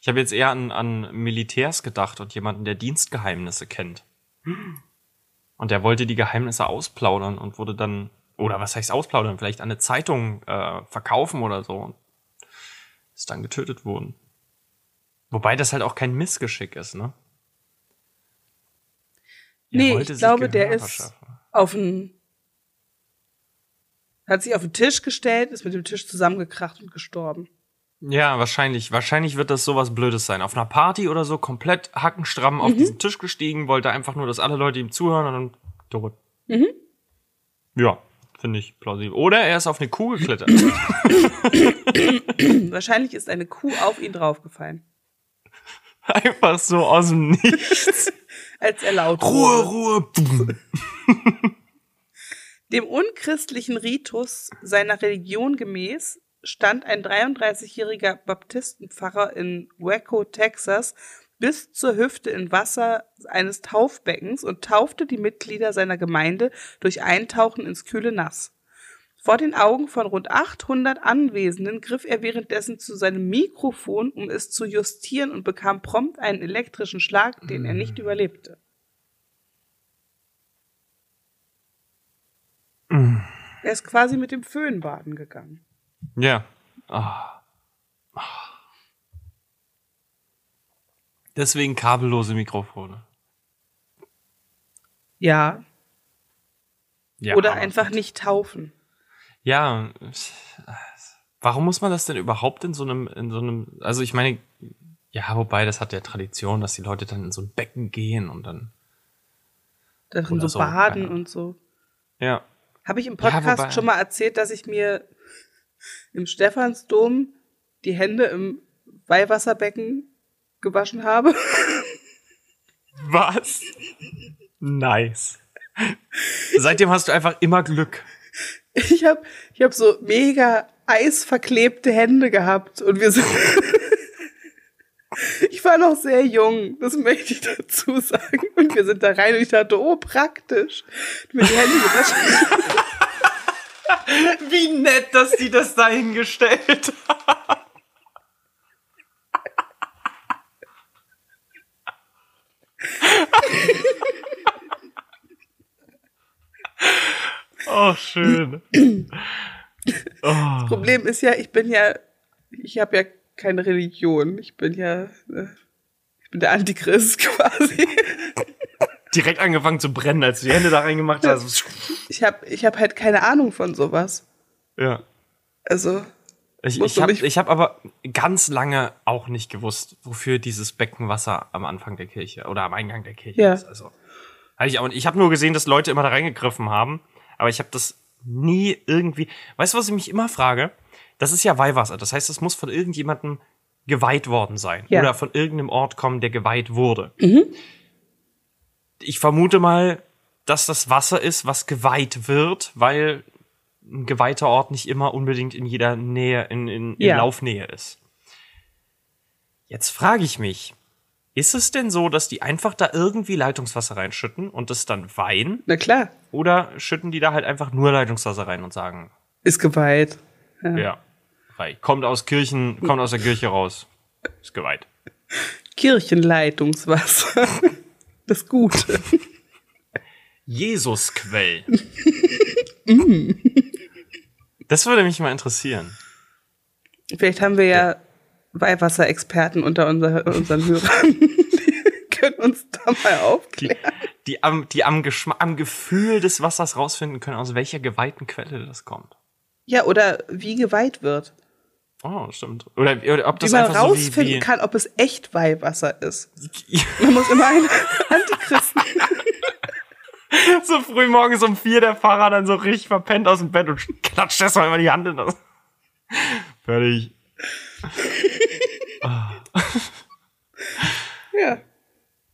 Ich habe jetzt eher an, an Militärs gedacht und jemanden, der Dienstgeheimnisse kennt. Und der wollte die Geheimnisse ausplaudern und wurde dann, oder was heißt ausplaudern, vielleicht an eine Zeitung äh, verkaufen oder so. Und ist dann getötet worden. Wobei das halt auch kein Missgeschick ist, ne? Er Nee, ich glaube, der ist auf den, hat sich auf den Tisch gestellt, ist mit dem Tisch zusammengekracht und gestorben. Ja, wahrscheinlich. Wahrscheinlich wird das sowas Blödes sein. Auf einer Party oder so komplett hackenstramm auf diesen Tisch gestiegen, wollte einfach nur, dass alle Leute ihm zuhören und dann tot. Mhm. Ja, finde ich plausibel. Oder er ist auf eine Kuh geklettert. Wahrscheinlich ist eine Kuh auf ihn draufgefallen, einfach so aus dem Nichts. als er laut Ruhe. Ruhe. Dem unchristlichen Ritus seiner Religion gemäß stand ein 33-jähriger Baptistenpfarrer in Waco, Texas, bis zur Hüfte in Wasser eines Taufbeckens und taufte die Mitglieder seiner Gemeinde durch Eintauchen ins kühle Nass. Vor den Augen von rund 800 Anwesenden griff er währenddessen zu seinem Mikrofon, um es zu justieren und bekam prompt einen elektrischen Schlag, den er nicht überlebte. Er ist quasi mit dem Föhn baden gegangen. Ja. Ah. Ah. Deswegen kabellose Mikrofone. Ja. Ja, Oder einfach nicht taufen. Ja, warum muss man das denn überhaupt in so einem, in so einem, also ich meine, ja, wobei das hat ja Tradition, dass die Leute dann in so ein Becken gehen und dann, Darin so so, baden und so. ja. Habe ich im Ja, Podcast wobei- schon mal erzählt, dass ich mir im Stephansdom die Hände im Weihwasserbecken gewaschen habe? Was? Nice. Seitdem hast du einfach immer Glück. Ich habe ich hab so mega eisverklebte Hände gehabt und wir sind. ich war noch sehr jung, das möchte ich dazu sagen. Und wir sind da rein und ich dachte, oh, praktisch. Mir die Hände gewaschen. Wie nett, dass die das dahingestellt haben. Oh, schön. Oh. Problem ist ja, ich bin ja, ich habe ja keine Religion. Ich bin ja, äh, ich bin der Antichrist quasi. Direkt angefangen zu brennen, als du die Hände da reingemacht hast. Ich habe ich hab halt keine Ahnung von sowas. Ja. Also, Ich, ich habe hab aber ganz lange auch nicht gewusst, wofür dieses Beckenwasser am Anfang der Kirche oder am Eingang der Kirche Ja. ist. Also, hab ich auch, ich habe nur gesehen, dass Leute immer da reingegriffen haben, aber ich habe das nie irgendwie. Weißt du, was ich mich immer frage? Das ist ja Weihwasser. Das heißt, es muss von irgendjemandem geweiht worden sein Ja. oder von irgendeinem Ort kommen, der geweiht wurde. Ich vermute mal, dass das Wasser ist, was geweiht wird, weil ein geweihter Ort nicht immer unbedingt in jeder Nähe, in, in, in Ja. Laufnähe ist. Jetzt frage ich mich, ist es denn so, dass die einfach da irgendwie Leitungswasser reinschütten und das dann weihen? na klar, Oder schütten die da halt einfach nur Leitungswasser rein und sagen, ist geweiht. ja, reich. kommt aus Kirchen, kommt aus der Kirche raus, ist geweiht. Kirchenleitungswasser. Das Gute. Jesusquell. das würde mich mal interessieren. Vielleicht haben wir ja Weihwasserexperten unter unser, unseren Hörern. Die können uns da mal Die, aufklären. die, am, die am, Geschmack, am Gefühl des Wassers rausfinden können, aus welcher geweihten Quelle das kommt. Ja, oder wie geweiht wird. Oh, stimmt. Oder, oder ob Wie das man einfach so wie, rausfinden wie kann, ob es echt Weihwasser ist. Man muss immer einen Antichristen. so früh morgens um vier der Fahrer dann so richtig verpennt aus dem Bett und klatscht erstmal immer die Hand in das. Fertig. Ja,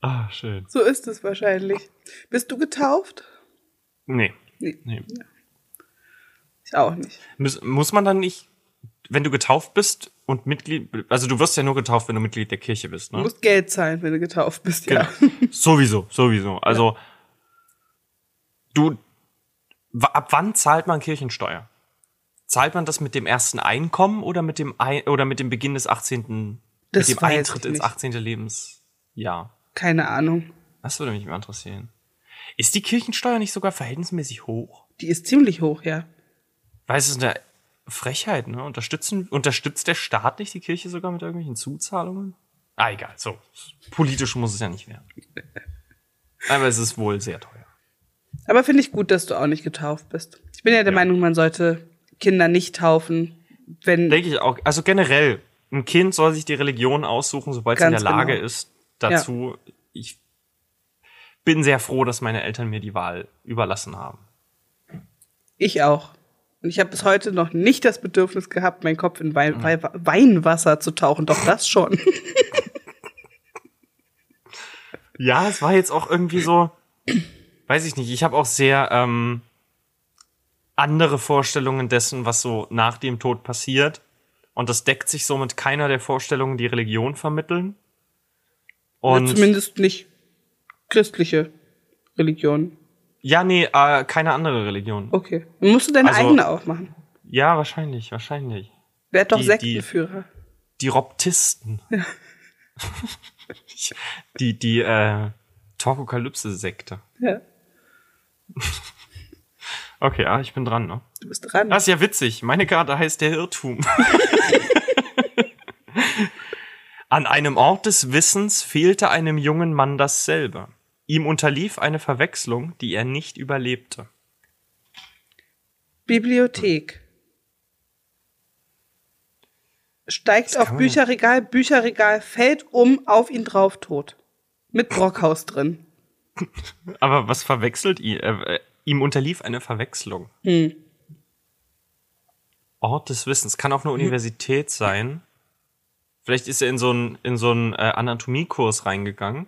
Ah, schön. so ist es wahrscheinlich. Bist du getauft? Nee. Nee, nee. ich auch nicht. Muss, muss man dann nicht, wenn du getauft bist und Mitglied, also du wirst ja nur getauft, wenn du Mitglied der Kirche bist, Du ne? musst Geld zahlen, wenn du getauft bist, ja. Genau. sowieso, sowieso. Also, du, w- ab wann zahlt man Kirchensteuer? Zahlt man das mit dem ersten Einkommen oder mit dem, Ein oder mit dem Beginn des 18., Das mit dem weiß Eintritt ins nicht. 18. Lebensjahr? Keine Ahnung. Das würde mich mal interessieren. Ist die Kirchensteuer nicht sogar verhältnismäßig hoch? Die ist ziemlich hoch, ja. Weil es ist eine Frechheit, ne? Unterstützen, unterstützt der Staat nicht die Kirche sogar mit irgendwelchen Zuzahlungen? Ah, egal, so. Politisch muss es ja nicht werden. Aber es ist wohl sehr teuer. Aber finde ich gut, dass du auch nicht getauft bist. Ich bin ja der Ja. Meinung, man sollte Kinder nicht taufen, wenn Denke ich auch. Also generell, ein Kind soll sich die Religion aussuchen, sobald es in der Lage genau. ist dazu. Ich bin sehr froh, dass meine Eltern mir die Wahl überlassen haben. ich auch. Und ich habe bis heute noch nicht das Bedürfnis gehabt, meinen Kopf in Wein, Wei- Weinwasser zu tauchen. Doch das schon. Ja, es war jetzt auch irgendwie so, weiß ich nicht, ich habe auch sehr ähm, andere Vorstellungen dessen, was so nach dem Tod passiert. Und das deckt sich so mit keiner der Vorstellungen, die Religion vermitteln. Und Zumindest nicht christliche Religion. Ja, nee, äh, keine andere Religion. Okay. Musst du deine Also- eigene aufmachen. Ja, wahrscheinlich, wahrscheinlich. Wer hat doch Die- die- Sektenführer? Die Robtisten. die, die, äh, Torkokalypse-Sekte. Ja. Okay, ah, ich bin dran, ne? Du bist dran. Das ist ja witzig. Meine Karte heißt der Irrtum. An einem Ort des Wissens fehlte einem jungen Mann dasselbe. Ihm unterlief eine Verwechslung, die er nicht überlebte. Bibliothek. Steigt auf Bücherregal, Bücherregal fällt um, auf ihn drauf tot. Mit Brockhaus drin. Aber was verwechselt ihn? Äh, äh, ihm unterlief eine Verwechslung. Hm. Ort des Wissens. Kann auch eine Universität sein. Vielleicht ist er in so einen, in so einen äh, Anatomiekurs reingegangen.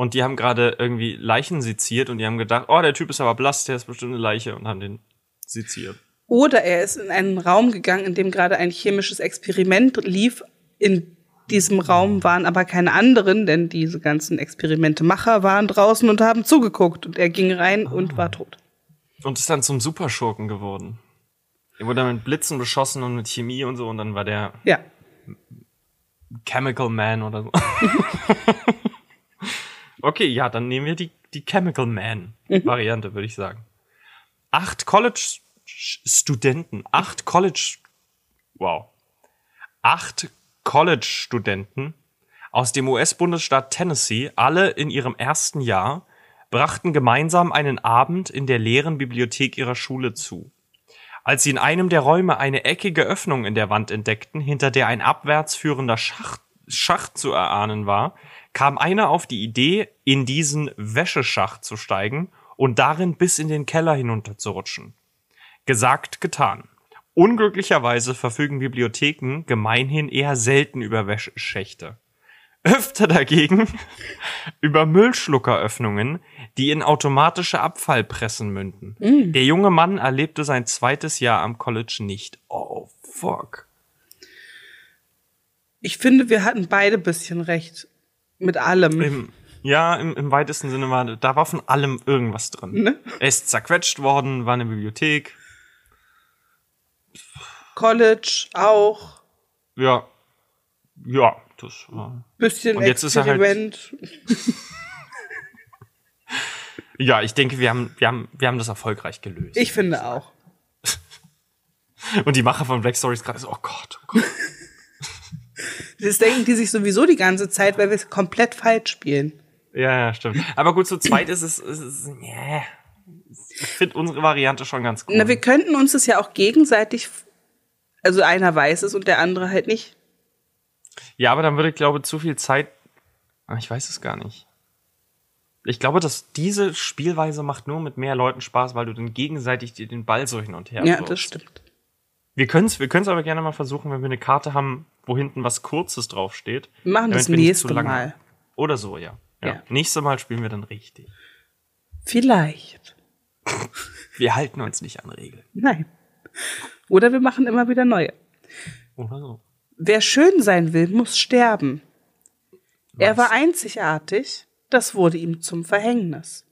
Und die haben gerade irgendwie Leichen seziert und die haben gedacht, oh, der Typ ist aber blass, der ist bestimmt eine Leiche und haben den seziert. Oder er ist in einen Raum gegangen, in dem gerade ein chemisches Experiment lief. In diesem Raum waren aber keine anderen, denn diese ganzen Experimentemacher waren draußen und haben zugeguckt. Und er ging rein und war tot. Und ist dann zum Superschurken geworden. Er wurde dann mit Blitzen beschossen und mit Chemie und so und dann war der Ja. Chemical Man oder so. okay, ja, dann nehmen wir die, die Chemical Man Variante, würde ich sagen. Acht College-Studenten, acht College, wow, acht College-Studenten aus dem US-Bundesstaat Tennessee, alle in ihrem ersten Jahr, brachten gemeinsam einen Abend in der leeren Bibliothek ihrer Schule zu. Als sie in einem der Räume eine eckige Öffnung in der Wand entdeckten, hinter der ein abwärts führender Schacht, Schacht zu erahnen war, kam einer auf die Idee, in diesen Wäscheschacht zu steigen und darin bis in den Keller hinunterzurutschen. Gesagt, getan. Unglücklicherweise verfügen Bibliotheken gemeinhin eher selten über Wäscheschächte. Öfter dagegen über Müllschluckeröffnungen, die in automatische Abfallpressen münden. Der junge Mann erlebte sein zweites Jahr am College nicht. Oh, fuck. Ich finde, wir hatten beide bisschen recht. Mit allem. Im, ja, im, im weitesten Sinne war, da war von allem irgendwas drin. Ne? Er ist zerquetscht worden, war in der Bibliothek. College auch. Ja. Ja, das war. Bisschen Und jetzt ist er halt- Experiment. Ja, ich denke, wir haben, wir haben, wir haben das erfolgreich gelöst. Ich finde auch. Und die Macher von Black Stories gerade so, oh Gott, oh Gott. Das denken die sich sowieso die ganze Zeit, weil wir es komplett falsch spielen. Ja, ja, stimmt. Aber gut, zu zweit ist es, ist es yeah. ich finde unsere Variante schon ganz cool. Na, wir könnten uns das ja auch gegenseitig, also einer weiß es und der andere halt nicht. ja, aber dann würde ich glaube zu viel Zeit. Ah, Ich weiß es gar nicht. Ich glaube, dass diese Spielweise macht nur mit mehr Leuten Spaß, weil du dann gegenseitig dir den Ball so hin und her Ja, wirfst. das stimmt. Wir können es wir können's aber gerne mal versuchen, wenn wir eine Karte haben, wo hinten was Kurzes draufsteht. Wir machen das nächste Mal. Oder so, ja. ja. Ja. Nächstes Mal spielen wir dann richtig. Vielleicht. Wir halten uns nicht an Regeln. Nein. Oder wir machen immer wieder neue. Oder so. Wer schön sein will, muss sterben. Er Was? war einzigartig, das wurde ihm zum Verhängnis.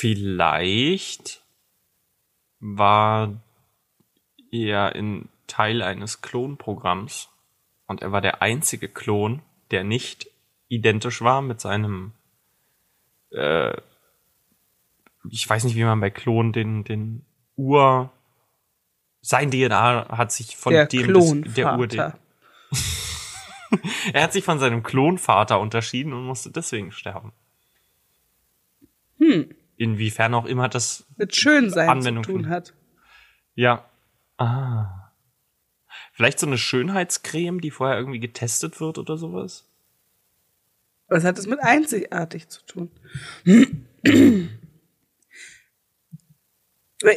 Vielleicht war er in Teil eines Klonprogramms und er war der einzige Klon, der nicht identisch war mit seinem äh, ich weiß nicht, wie man bei Klonen den den Ur sein DNA hat sich von Der dem des, der Ur er hat sich von seinem Klonvater unterschieden und musste deswegen sterben. Hm. Inwiefern auch immer das Mit Schönsein Anwendung zu tun finden. hat. Ja. Ah. Vielleicht so eine Schönheitscreme, die vorher irgendwie getestet wird oder sowas? Was hat es mit einzigartig zu tun?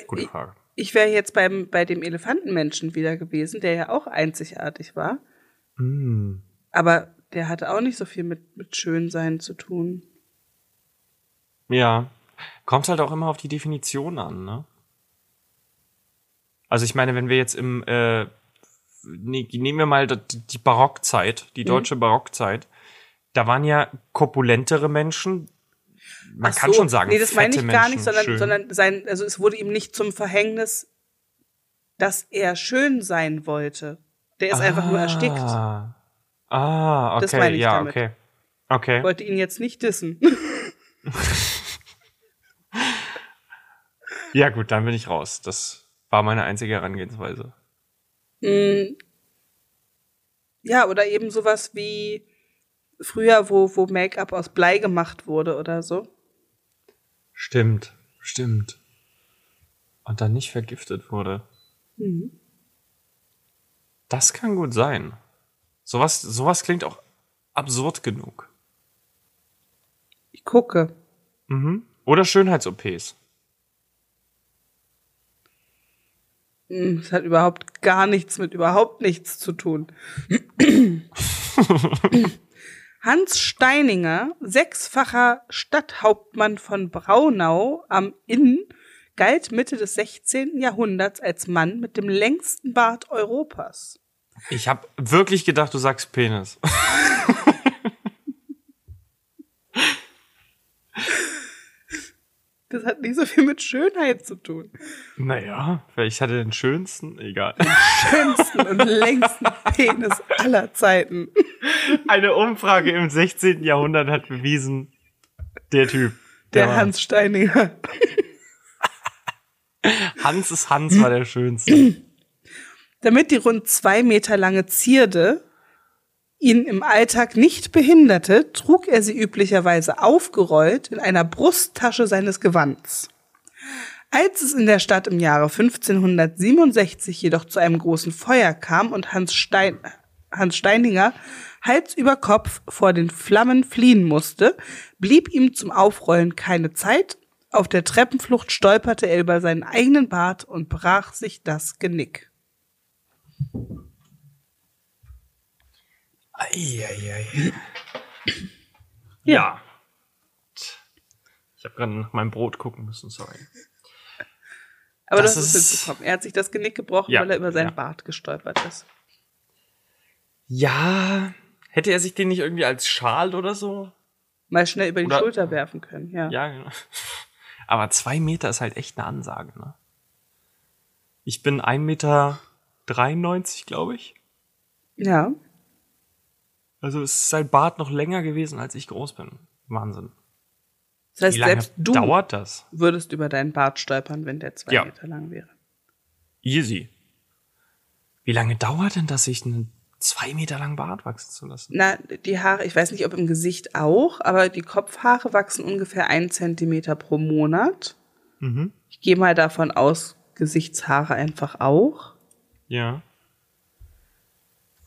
Gute Frage. Ich wäre jetzt beim, bei dem Elefantenmenschen wieder gewesen, der ja auch einzigartig war. Mm. Aber der hatte auch nicht so viel mit, mit Schönsein zu tun. Ja. Kommt halt auch immer auf die Definition an, ne? Also ich meine, wenn wir jetzt im, äh, nee, nehmen wir mal die, Barockzeit, die deutsche Barockzeit, da waren ja korpulentere Menschen. Man Ach kann so, schon sagen, Nee, das meine ich gar Menschen nicht, sondern, schön. sondern sein, also es wurde ihm nicht zum Verhängnis, dass er schön sein wollte. Der ist einfach nur erstickt. Ah, ah okay, Das meine ich ja, damit. okay. Okay. Ich wollte ihn jetzt nicht dissen. Ja, gut, dann bin ich raus. Das war meine einzige Herangehensweise. Mm. ja, oder eben sowas wie früher, wo, wo Make-up aus Blei gemacht wurde oder so. Stimmt, stimmt. Und dann nicht vergiftet wurde. Mhm. Das kann gut sein. Sowas, sowas klingt auch absurd genug. Ich gucke. Mhm. Oder Schönheits-OPs. Mm, Das hat überhaupt gar nichts mit überhaupt nichts zu tun. Hans Steininger, sechsfacher Stadthauptmann von Braunau am Inn, galt Mitte des 16. Jahrhunderts als Mann mit dem längsten Bart Europas. Ich habe wirklich gedacht, du sagst Penis. Das hat nicht so viel mit Schönheit zu tun. naja, vielleicht hat er den schönsten. Egal. Schönsten und längsten Penis aller Zeiten. Eine Umfrage im 16. Jahrhundert hat bewiesen, der Typ. Der war- Hans Steininger. Hans ist Hans war der schönste. Damit die rund zwei Meter lange Zierde ihn im Alltag nicht behinderte, trug er sie üblicherweise aufgerollt in einer Brusttasche seines Gewands. Als es in der Stadt im Jahre 1567 jedoch zu einem großen Feuer kam und Hans, Stein, Hans Steininger Hals über Kopf vor den Flammen fliehen musste, blieb ihm zum Aufrollen keine Zeit. Auf der Treppenflucht stolperte er über seinen eigenen Bart und brach sich das Genick. Eieiei. Ja. Ich habe gerade nach meinem Brot gucken müssen, sorry. Aber Das das, ist mitbekommen. Er hat sich das Genick gebrochen, Ja, weil er über seinen ja. Bart gestolpert ist. Ja, hätte er sich den nicht irgendwie als Schal oder so? Mal schnell über die Oder- Schulter werfen können, ja. Ja, genau. Aber zwei Meter ist halt echt eine Ansage, ne? Ich bin 1,93 Meter, glaube ich. Ja. Also ist sein Bart noch länger gewesen, als ich groß bin. Wahnsinn. Das heißt, Wie lange selbst du dauert das? würdest über deinen Bart stolpern, wenn der zwei Ja. Meter lang wäre. Easy. Wie lange dauert denn das, sich einen zwei Meter langen Bart wachsen zu lassen? Na, die Haare, ich weiß nicht, ob im Gesicht auch, aber die Kopfhaare wachsen ungefähr ein Zentimeter pro Monat. Mhm. Ich gehe mal davon aus, Gesichtshaare einfach auch. Ja.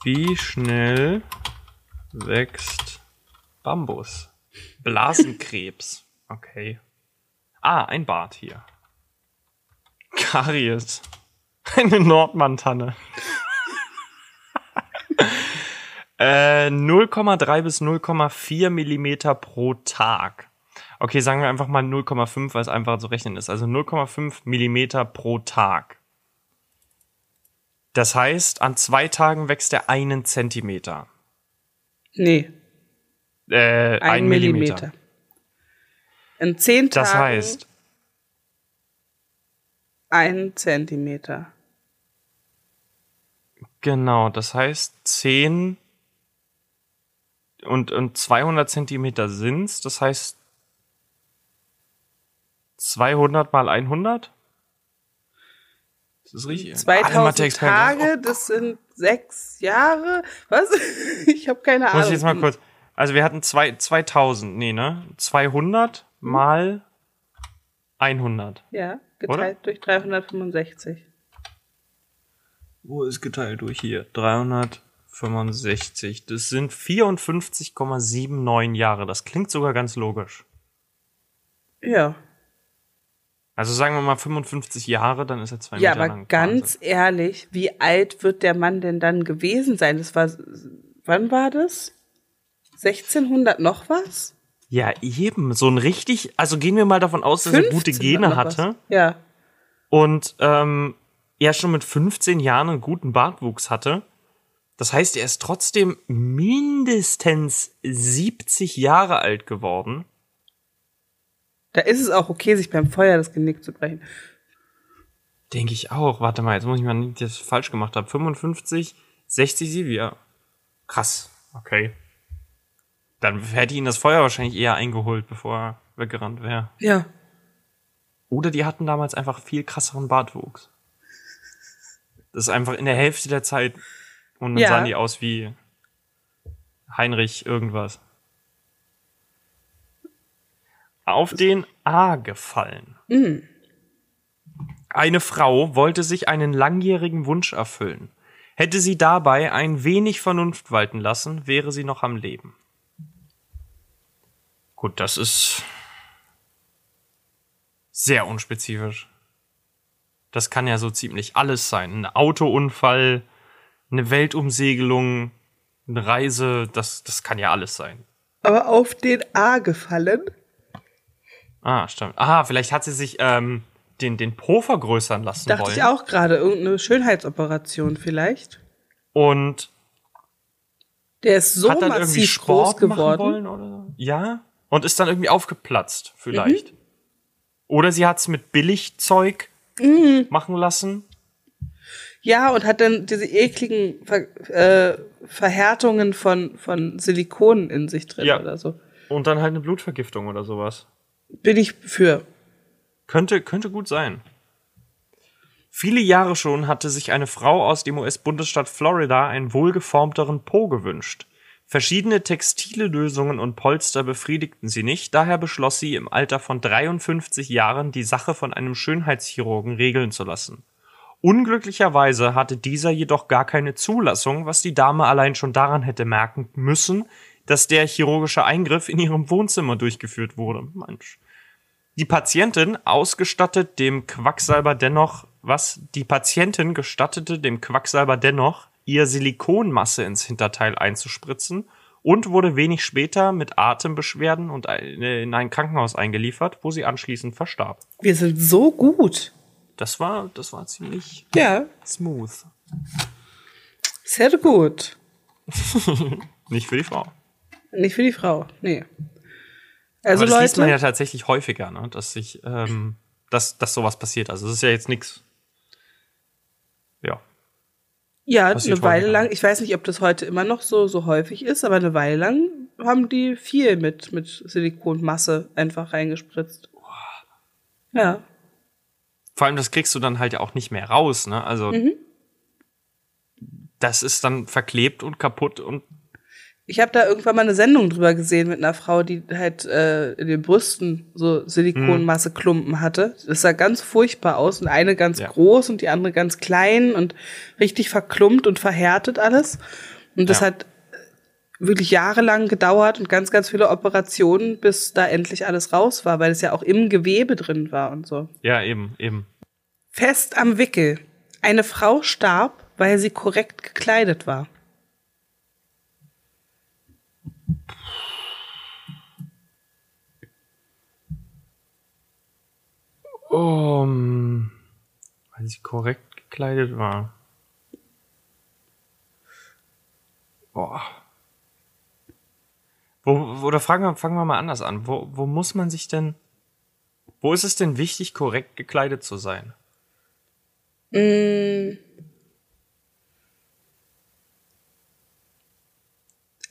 Wie schnell wächst Bambus? Blasenkrebs. Okay. Ah, ein Bart hier. Karies. Eine Nordmantanne. äh, 0,3 bis 0,4 Millimeter pro Tag. Okay, sagen wir einfach mal 0,5, weil es einfacher zu rechnen ist. Also 0,5 Millimeter pro Tag. Das heißt, an zwei Tagen wächst er einen Zentimeter. Nee, Äh, ein, ein Millimeter. Millimeter. In zehn Tagen Das heißt, ein Zentimeter. genau, das heißt 10 und, und 200 Zentimeter sind's. Das heißt 200 mal 100? Das ist richtig. Alle 2000 Mathe-Experten. Tage, das sind sechs Jahre. Was? Ich habe keine Ahnung. Muss ich jetzt mal kurz. Also wir hatten zwei, 2000, nee, ne? 200 mal 100. Ja, geteilt durch 365. Wo ist geteilt durch hier? 365. Das sind 54,79 Jahre. Das klingt sogar ganz logisch. Ja. Also sagen wir mal 55 Jahre, dann ist er zwei Ja, Meter aber lang. ganz Wahnsinn. ehrlich, wie alt wird der Mann denn dann gewesen sein? Das war, wann war das? 1600 noch was? Ja, eben. So ein richtig, also gehen wir mal davon aus, dass er gute 15 Gene was. hatte Ja. und ähm, er schon mit 15 Jahren einen guten Bartwuchs hatte. Das heißt, er ist trotzdem mindestens 70 Jahre alt geworden. Da ist es auch okay, sich beim Feuer das Genick zu brechen. Denke ich auch. Warte mal, jetzt muss ich mal nicht, dass ich falsch gemacht habe. 55, 60 Silvia. Krass. Okay. Dann hätte ihn das Feuer wahrscheinlich eher eingeholt, bevor er weggerannt wäre. Ja. Oder die hatten damals einfach viel krasseren Bartwuchs. Das ist einfach in der Hälfte der Zeit und dann Ja. sahen die aus wie Heinrich irgendwas. Auf den A gefallen. Eine Frau wollte sich einen langjährigen Wunsch erfüllen. Hätte sie dabei ein wenig Vernunft walten lassen, wäre sie noch am Leben. Gut, das ist sehr unspezifisch. Das kann ja so ziemlich alles sein. Ein Autounfall, eine Weltumsegelung, eine Reise, das, das kann ja alles sein. Aber auf den A gefallen? Ah, stimmt. Ah, vielleicht hat sie sich ähm, den, den Po vergrößern lassen Dachte wollen. ich auch gerade. Irgendeine Schönheitsoperation vielleicht. Und Der ist so hat dann irgendwie massiv groß Sport machen geworden. wollen oder so. Ja. Und ist dann irgendwie aufgeplatzt, vielleicht. Oder sie hat's mit Billigzeug Mhm. machen lassen. Ja, und hat dann diese ekligen Ver äh, Verhärtungen von, von Silikon in sich drin Ja. oder so. Und dann halt eine Blutvergiftung oder sowas. Bin ich für. Könnte, könnte gut sein. Viele Jahre schon hatte sich eine Frau aus dem US-Bundesstaat Florida einen wohlgeformteren Po gewünscht. Verschiedene textile Lösungen und Polster befriedigten sie nicht, daher beschloss sie im Alter von 53 Jahren die Sache von einem Schönheitschirurgen regeln zu lassen. Unglücklicherweise hatte dieser jedoch gar keine Zulassung, was die Dame allein schon daran hätte merken müssen, dass der chirurgische Eingriff in ihrem Wohnzimmer durchgeführt wurde. Mensch. Die Patientin ausgestattet dem Quacksalber dennoch, was? Die Patientin gestattete dem Quacksalber dennoch, ihr Silikonmasse ins Hinterteil einzuspritzen und wurde wenig später mit Atembeschwerden und in ein Krankenhaus eingeliefert, wo sie anschließend verstarb. Wir sind so gut. Das war, das war ziemlich Ja, smooth. sehr gut. Nicht für die Frau. Nicht für die Frau. Nee. Also Aber das liest man ja Leute, tatsächlich häufiger, ne? dass sich, ähm, dass, dass sowas passiert. Also es ist ja jetzt nichts. Ja. ja, passiert eine Weile lang, ich weiß nicht, ob das heute immer noch so, so häufig ist, aber eine Weile lang haben die viel mit, mit Silikonmasse einfach reingespritzt. Ja. Vor allem, das kriegst du dann halt ja auch nicht mehr raus, ne? Also das ist dann verklebt und kaputt und Ich habe da irgendwann mal eine Sendung drüber gesehen mit einer Frau, die halt äh, in den Brüsten so Silikonmasse-Klumpen hatte. Das sah ganz furchtbar aus und eine ganz Ja. groß und die andere ganz klein und richtig verklumpt und verhärtet alles. Und das Ja. hat wirklich jahrelang gedauert und ganz, ganz viele Operationen, bis da endlich alles raus war, weil es ja auch im Gewebe drin war und so. Ja, eben, eben. Fest am Wickel. Eine Frau starb, weil sie korrekt gekleidet war. Um, weil sie korrekt gekleidet war. Boah. Wo, wo- oder fragen wir, fangen wir mal anders an. Wo, wo muss man sich denn, wo ist es denn wichtig, korrekt gekleidet zu sein?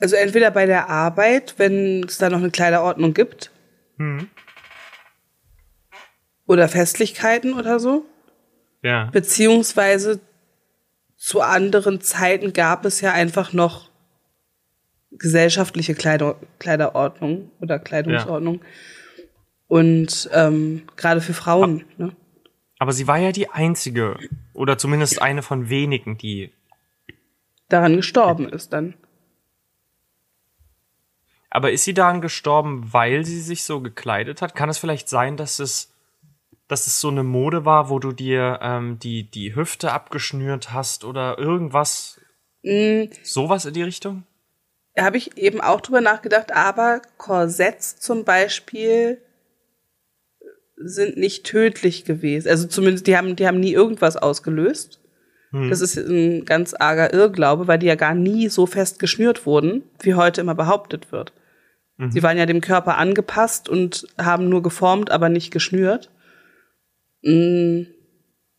Also entweder bei der Arbeit, wenn es da noch eine Kleiderordnung gibt. Oder Festlichkeiten oder so. Ja. Beziehungsweise zu anderen Zeiten gab es ja einfach noch gesellschaftliche Kleider Kleiderordnung oder Kleidungsordnung. Und ähm, gerade für Frauen. Ne? Aber sie war ja die einzige, oder zumindest eine von wenigen, die Daran gestorben ist dann. Aber ist sie daran gestorben, weil sie sich so gekleidet hat? Kann es vielleicht sein, dass es, dass es so eine Mode war, wo du dir ähm, die, die Hüfte abgeschnürt hast oder irgendwas? Sowas in die Richtung? Da habe ich eben auch drüber nachgedacht, aber Korsetts zum Beispiel sind nicht tödlich gewesen. Also zumindest, die haben, die haben nie irgendwas ausgelöst. Das ist ein ganz arger Irrglaube, weil die ja gar nie so fest geschnürt wurden, wie heute immer behauptet wird. Sie waren ja dem Körper angepasst und haben nur geformt, aber nicht geschnürt. Mm,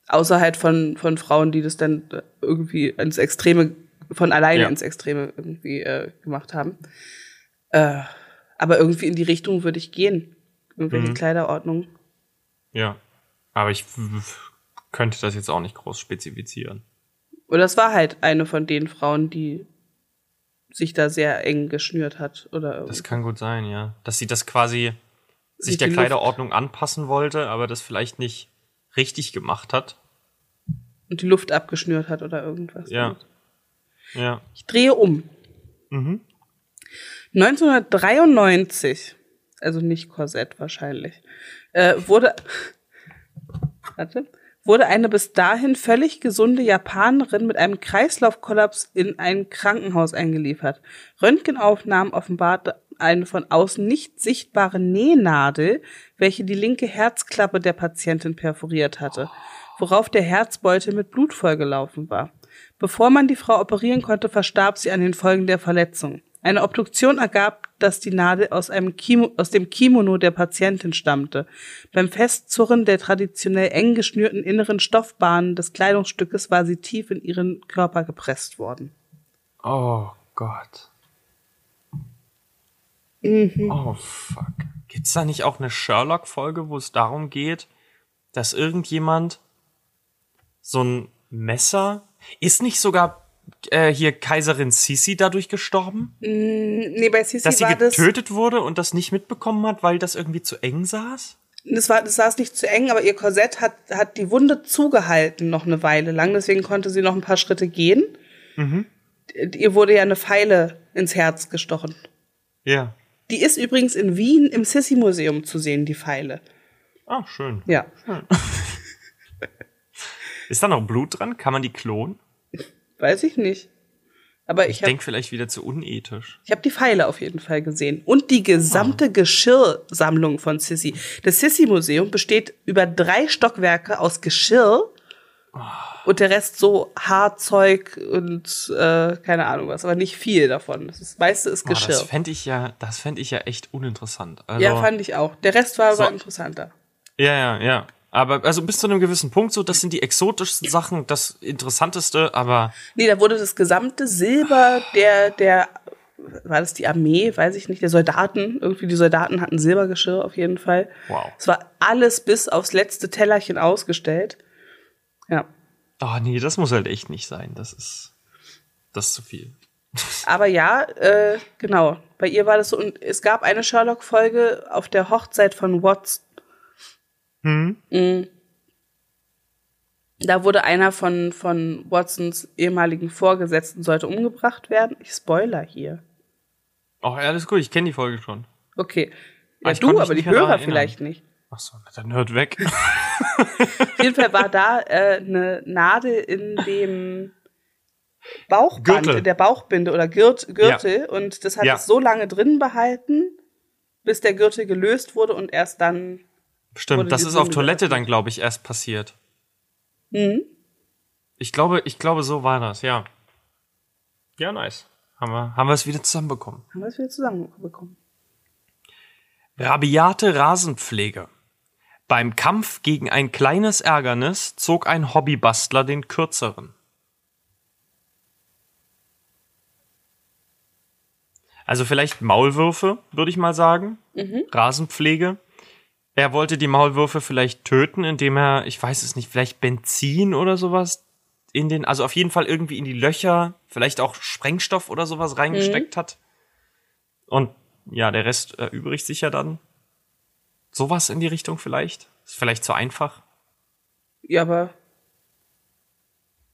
außer halt von, von Frauen, die das dann irgendwie ins Extreme, von alleine Ja. ins Extreme irgendwie äh, gemacht haben. Äh, aber irgendwie in die Richtung würde ich gehen. Irgendwelche Kleiderordnung. Ja. Aber ich könnte das jetzt auch nicht groß spezifizieren. Oder es war halt eine von den Frauen, die sich da sehr eng geschnürt hat. Oder Das kann gut sein, ja. Dass sie das quasi sich Sich der Kleiderordnung anpassen wollte, aber das vielleicht nicht richtig gemacht hat. und die Luft abgeschnürt hat oder irgendwas. Ja. Ja. Ich drehe um. Mhm. 1993, also nicht Korsett wahrscheinlich, äh, wurde, warte, wurde eine bis dahin völlig gesunde Japanerin mit einem Kreislaufkollaps in ein Krankenhaus eingeliefert. Röntgenaufnahmen offenbarten eine von außen nicht sichtbare Nähnadel, welche die linke Herzklappe der Patientin perforiert hatte, worauf der Herzbeutel mit Blut vollgelaufen war. Bevor man die Frau operieren konnte, verstarb sie an den Folgen der Verletzung. Eine Obduktion ergab, dass die Nadel aus, einem Kimo, aus dem Kimono der Patientin stammte. Beim Festzurren der traditionell eng geschnürten inneren Stoffbahnen des Kleidungsstückes war sie tief in ihren Körper gepresst worden. Oh Gott. Oh fuck. Gibt's da nicht auch eine Sherlock-Folge, wo es darum geht, dass irgendjemand so ein Messer. Ist nicht sogar äh, hier Kaiserin Sisi dadurch gestorben? Nee, bei Dass sie war das, getötet wurde und das nicht mitbekommen hat, weil das irgendwie zu eng saß? das war, das saß nicht zu eng, aber ihr Korsett hat, hat die Wunde zugehalten noch eine Weile lang, deswegen konnte sie noch ein paar Schritte gehen. Ihr wurde ja eine Pfeile ins Herz gestochen. Ja. Die ist übrigens in Wien im Sissi-Museum zu sehen, die Pfeile. Ah, schön. Ja. Ist da noch Blut dran? Kann man die klonen? Weiß ich nicht. Aber ich Ich habe denke vielleicht wieder zu unethisch. ich hab die Pfeile auf jeden Fall gesehen. Und die gesamte Geschirrsammlung von Sissi. Das Sissi-Museum besteht über drei Stockwerke aus Geschirr und der Rest so Haarzeug und äh, keine Ahnung was, aber nicht viel davon. Das meiste ist Boah, das Geschirr. fände ich ja, das fände ich ja echt uninteressant. Also, ja, fand ich auch. Der Rest war aber So. interessanter. Ja, ja, ja. Aber also bis zu einem gewissen Punkt so, das sind die exotischsten Sachen, das Interessanteste, aber Nee, da wurde das gesamte Silber der, der, war das die Armee, weiß ich nicht, der Soldaten, irgendwie die Soldaten hatten Silbergeschirr auf jeden Fall. Wow. Es war alles bis aufs letzte Tellerchen ausgestellt. Ja. oh nee, das muss halt echt nicht sein. Das ist, das ist zu viel. Aber ja, äh, genau. Bei ihr war das so, und es gab eine Sherlock-Folge auf der Hochzeit von Watts. Hm? Mm. Da wurde einer von, von Watsons ehemaligen Vorgesetzten sollte umgebracht werden. Ich spoiler hier. Ach, ja, alles gut, ich kenne die Folge schon. Okay. Ah, Ja, konnte du, aber die Hörer erinnern. vielleicht nicht. Ach so, dann hört weg. Auf jeden Fall war da äh, eine Nadel in dem Bauchband, Gürtel. in der Bauchbinde oder Gürt, Gürtel und das hat Ja. es so lange drin behalten, bis der Gürtel gelöst wurde und erst dann. Stimmt, das ist auf Toilette dann, glaube ich, erst passiert. Mhm. Ich glaube, ich glaube, so war das, ja. Ja, nice. Haben wir, haben wir es wieder zusammenbekommen. Haben wir es wieder zusammenbekommen. Rabiate Rasenpflege. Beim Kampf gegen ein kleines Ärgernis zog ein Hobbybastler den kürzeren. Also vielleicht Maulwürfe, würde ich mal sagen. Rasenpflege. Er wollte die Maulwürfe vielleicht töten, indem er, ich weiß es nicht, vielleicht Benzin oder sowas in den, also auf jeden Fall irgendwie in die Löcher, vielleicht auch Sprengstoff oder sowas reingesteckt hat. Und ja, der Rest erübrigt sich ja dann. Sowas in die Richtung vielleicht. Ist vielleicht zu einfach. Ja, aber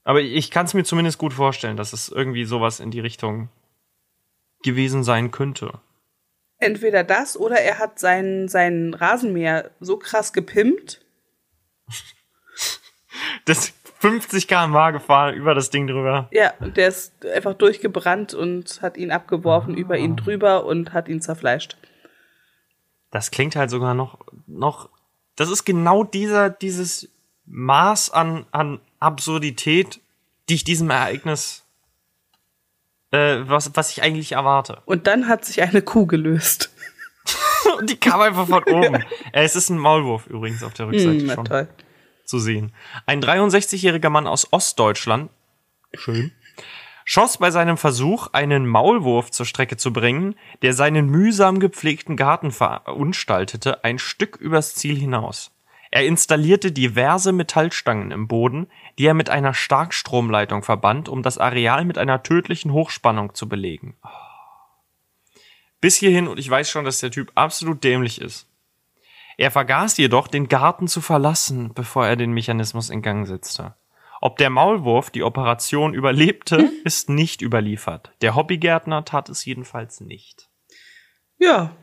Aber ich kann es mir zumindest gut vorstellen, dass es irgendwie sowas in die Richtung gewesen sein könnte. entweder das oder er hat seinen, seinen Rasenmäher so krass gepimpt. Das 50 km/h gefahren über das Ding drüber. Ja, und der ist einfach durchgebrannt und hat ihn abgeworfen über Ah. ihn drüber und hat ihn zerfleischt. Das klingt halt sogar noch, noch, das ist genau dieser, dieses Maß an, an Absurdität, die ich diesem Ereignis, äh, was, was ich eigentlich erwarte. Und dann hat sich eine Kuh gelöst. Und die kam einfach von oben. Äh, es ist ein Maulwurf übrigens auf der Rückseite Hm, na schon toll. zu sehen. Ein 63-jähriger Mann aus Ostdeutschland, schön, schoss bei seinem Versuch, einen Maulwurf zur Strecke zu bringen, der seinen mühsam gepflegten Garten verunstaltete, ein Stück übers Ziel hinaus. Er installierte diverse Metallstangen im Boden, die er mit einer Starkstromleitung verband, um das Areal mit einer tödlichen Hochspannung zu belegen. Bis hierhin, und ich weiß schon, dass der Typ absolut dämlich ist. Er vergaß jedoch, den Garten zu verlassen, bevor er den Mechanismus in Gang setzte. Ob der Maulwurf die Operation überlebte, ist nicht überliefert. Der Hobbygärtner tat es jedenfalls nicht. Ja,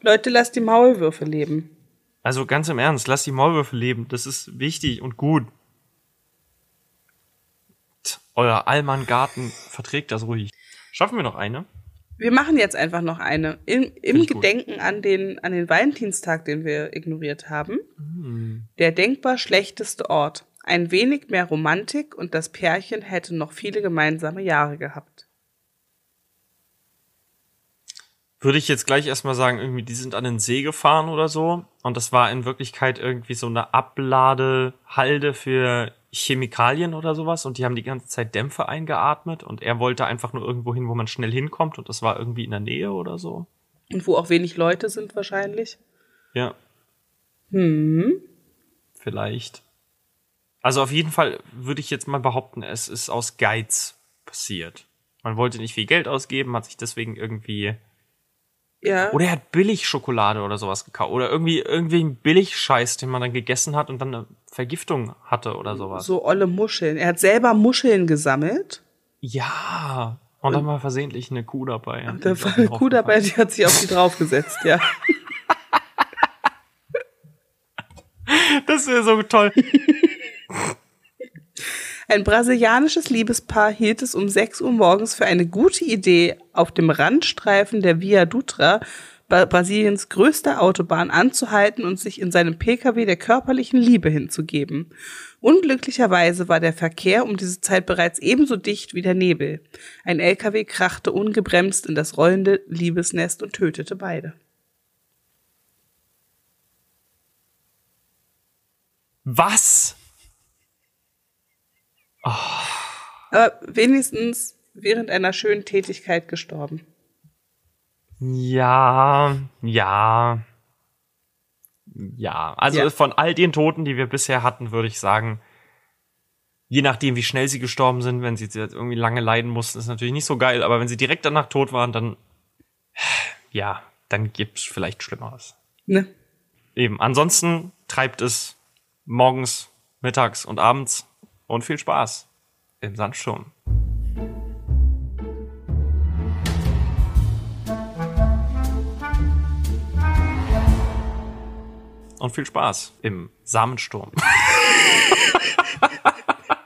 Leute, lasst die Maulwürfe leben. Also ganz im Ernst, lasst die Maulwürfe leben. Das ist wichtig und gut. Tch, Euer Allmann-Garten verträgt das ruhig. Schaffen wir noch eine? Wir machen jetzt einfach noch eine. Im, im gut. Gedenken an den, an den Valentinstag, den wir ignoriert haben. Hm. Der denkbar schlechteste Ort. Ein wenig mehr Romantik und das Pärchen hätte noch viele gemeinsame Jahre gehabt. würde ich jetzt gleich erstmal sagen, irgendwie, die sind an den See gefahren oder so. Und das war in Wirklichkeit irgendwie so eine Abladehalde für Chemikalien oder sowas. Und die haben die ganze Zeit Dämpfe eingeatmet. Und er wollte einfach nur irgendwo hin, wo man schnell hinkommt. Und das war irgendwie in der Nähe oder so. Und wo auch wenig Leute sind wahrscheinlich. Ja, Hm. vielleicht. Also auf jeden Fall würde ich jetzt mal behaupten, es ist aus Geiz passiert. Man wollte nicht viel Geld ausgeben, hat sich deswegen irgendwie Ja. Oder er hat Billig-Schokolade oder sowas gekauft. Oder irgendwie, irgendwie ein Billig-Scheiß, den man dann gegessen hat und dann eine Vergiftung hatte oder sowas. so olle Muscheln. Er hat selber Muscheln gesammelt. Ja. Und dann war versehentlich eine Kuh dabei. Und da war eine Kuh dabei, die hat sich auf die draufgesetzt, ja. Das wäre so toll. Ein brasilianisches Liebespaar hielt es um 6 Uhr morgens für eine gute Idee, auf dem Randstreifen der Via Dutra, Bra- Brasiliens größter Autobahn, anzuhalten und sich in seinem Pkw der körperlichen Liebe hinzugeben. Unglücklicherweise war der Verkehr um diese Zeit bereits ebenso dicht wie der Nebel. Ein LKW krachte ungebremst in das rollende Liebesnest und tötete beide. Was? Aber wenigstens während einer schönen Tätigkeit gestorben. Ja, ja. Ja. Also Ja. von all den Toten, die wir bisher hatten, würde ich sagen, je nachdem, wie schnell sie gestorben sind, wenn sie jetzt irgendwie lange leiden mussten, ist natürlich nicht so geil. Aber wenn sie direkt danach tot waren, dann, ja, dann gibt's vielleicht Schlimmeres. Ne? Eben. Ansonsten treibt es morgens, mittags und abends Und viel Spaß im Sandsturm. Und viel Spaß im Samensturm.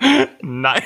Nein.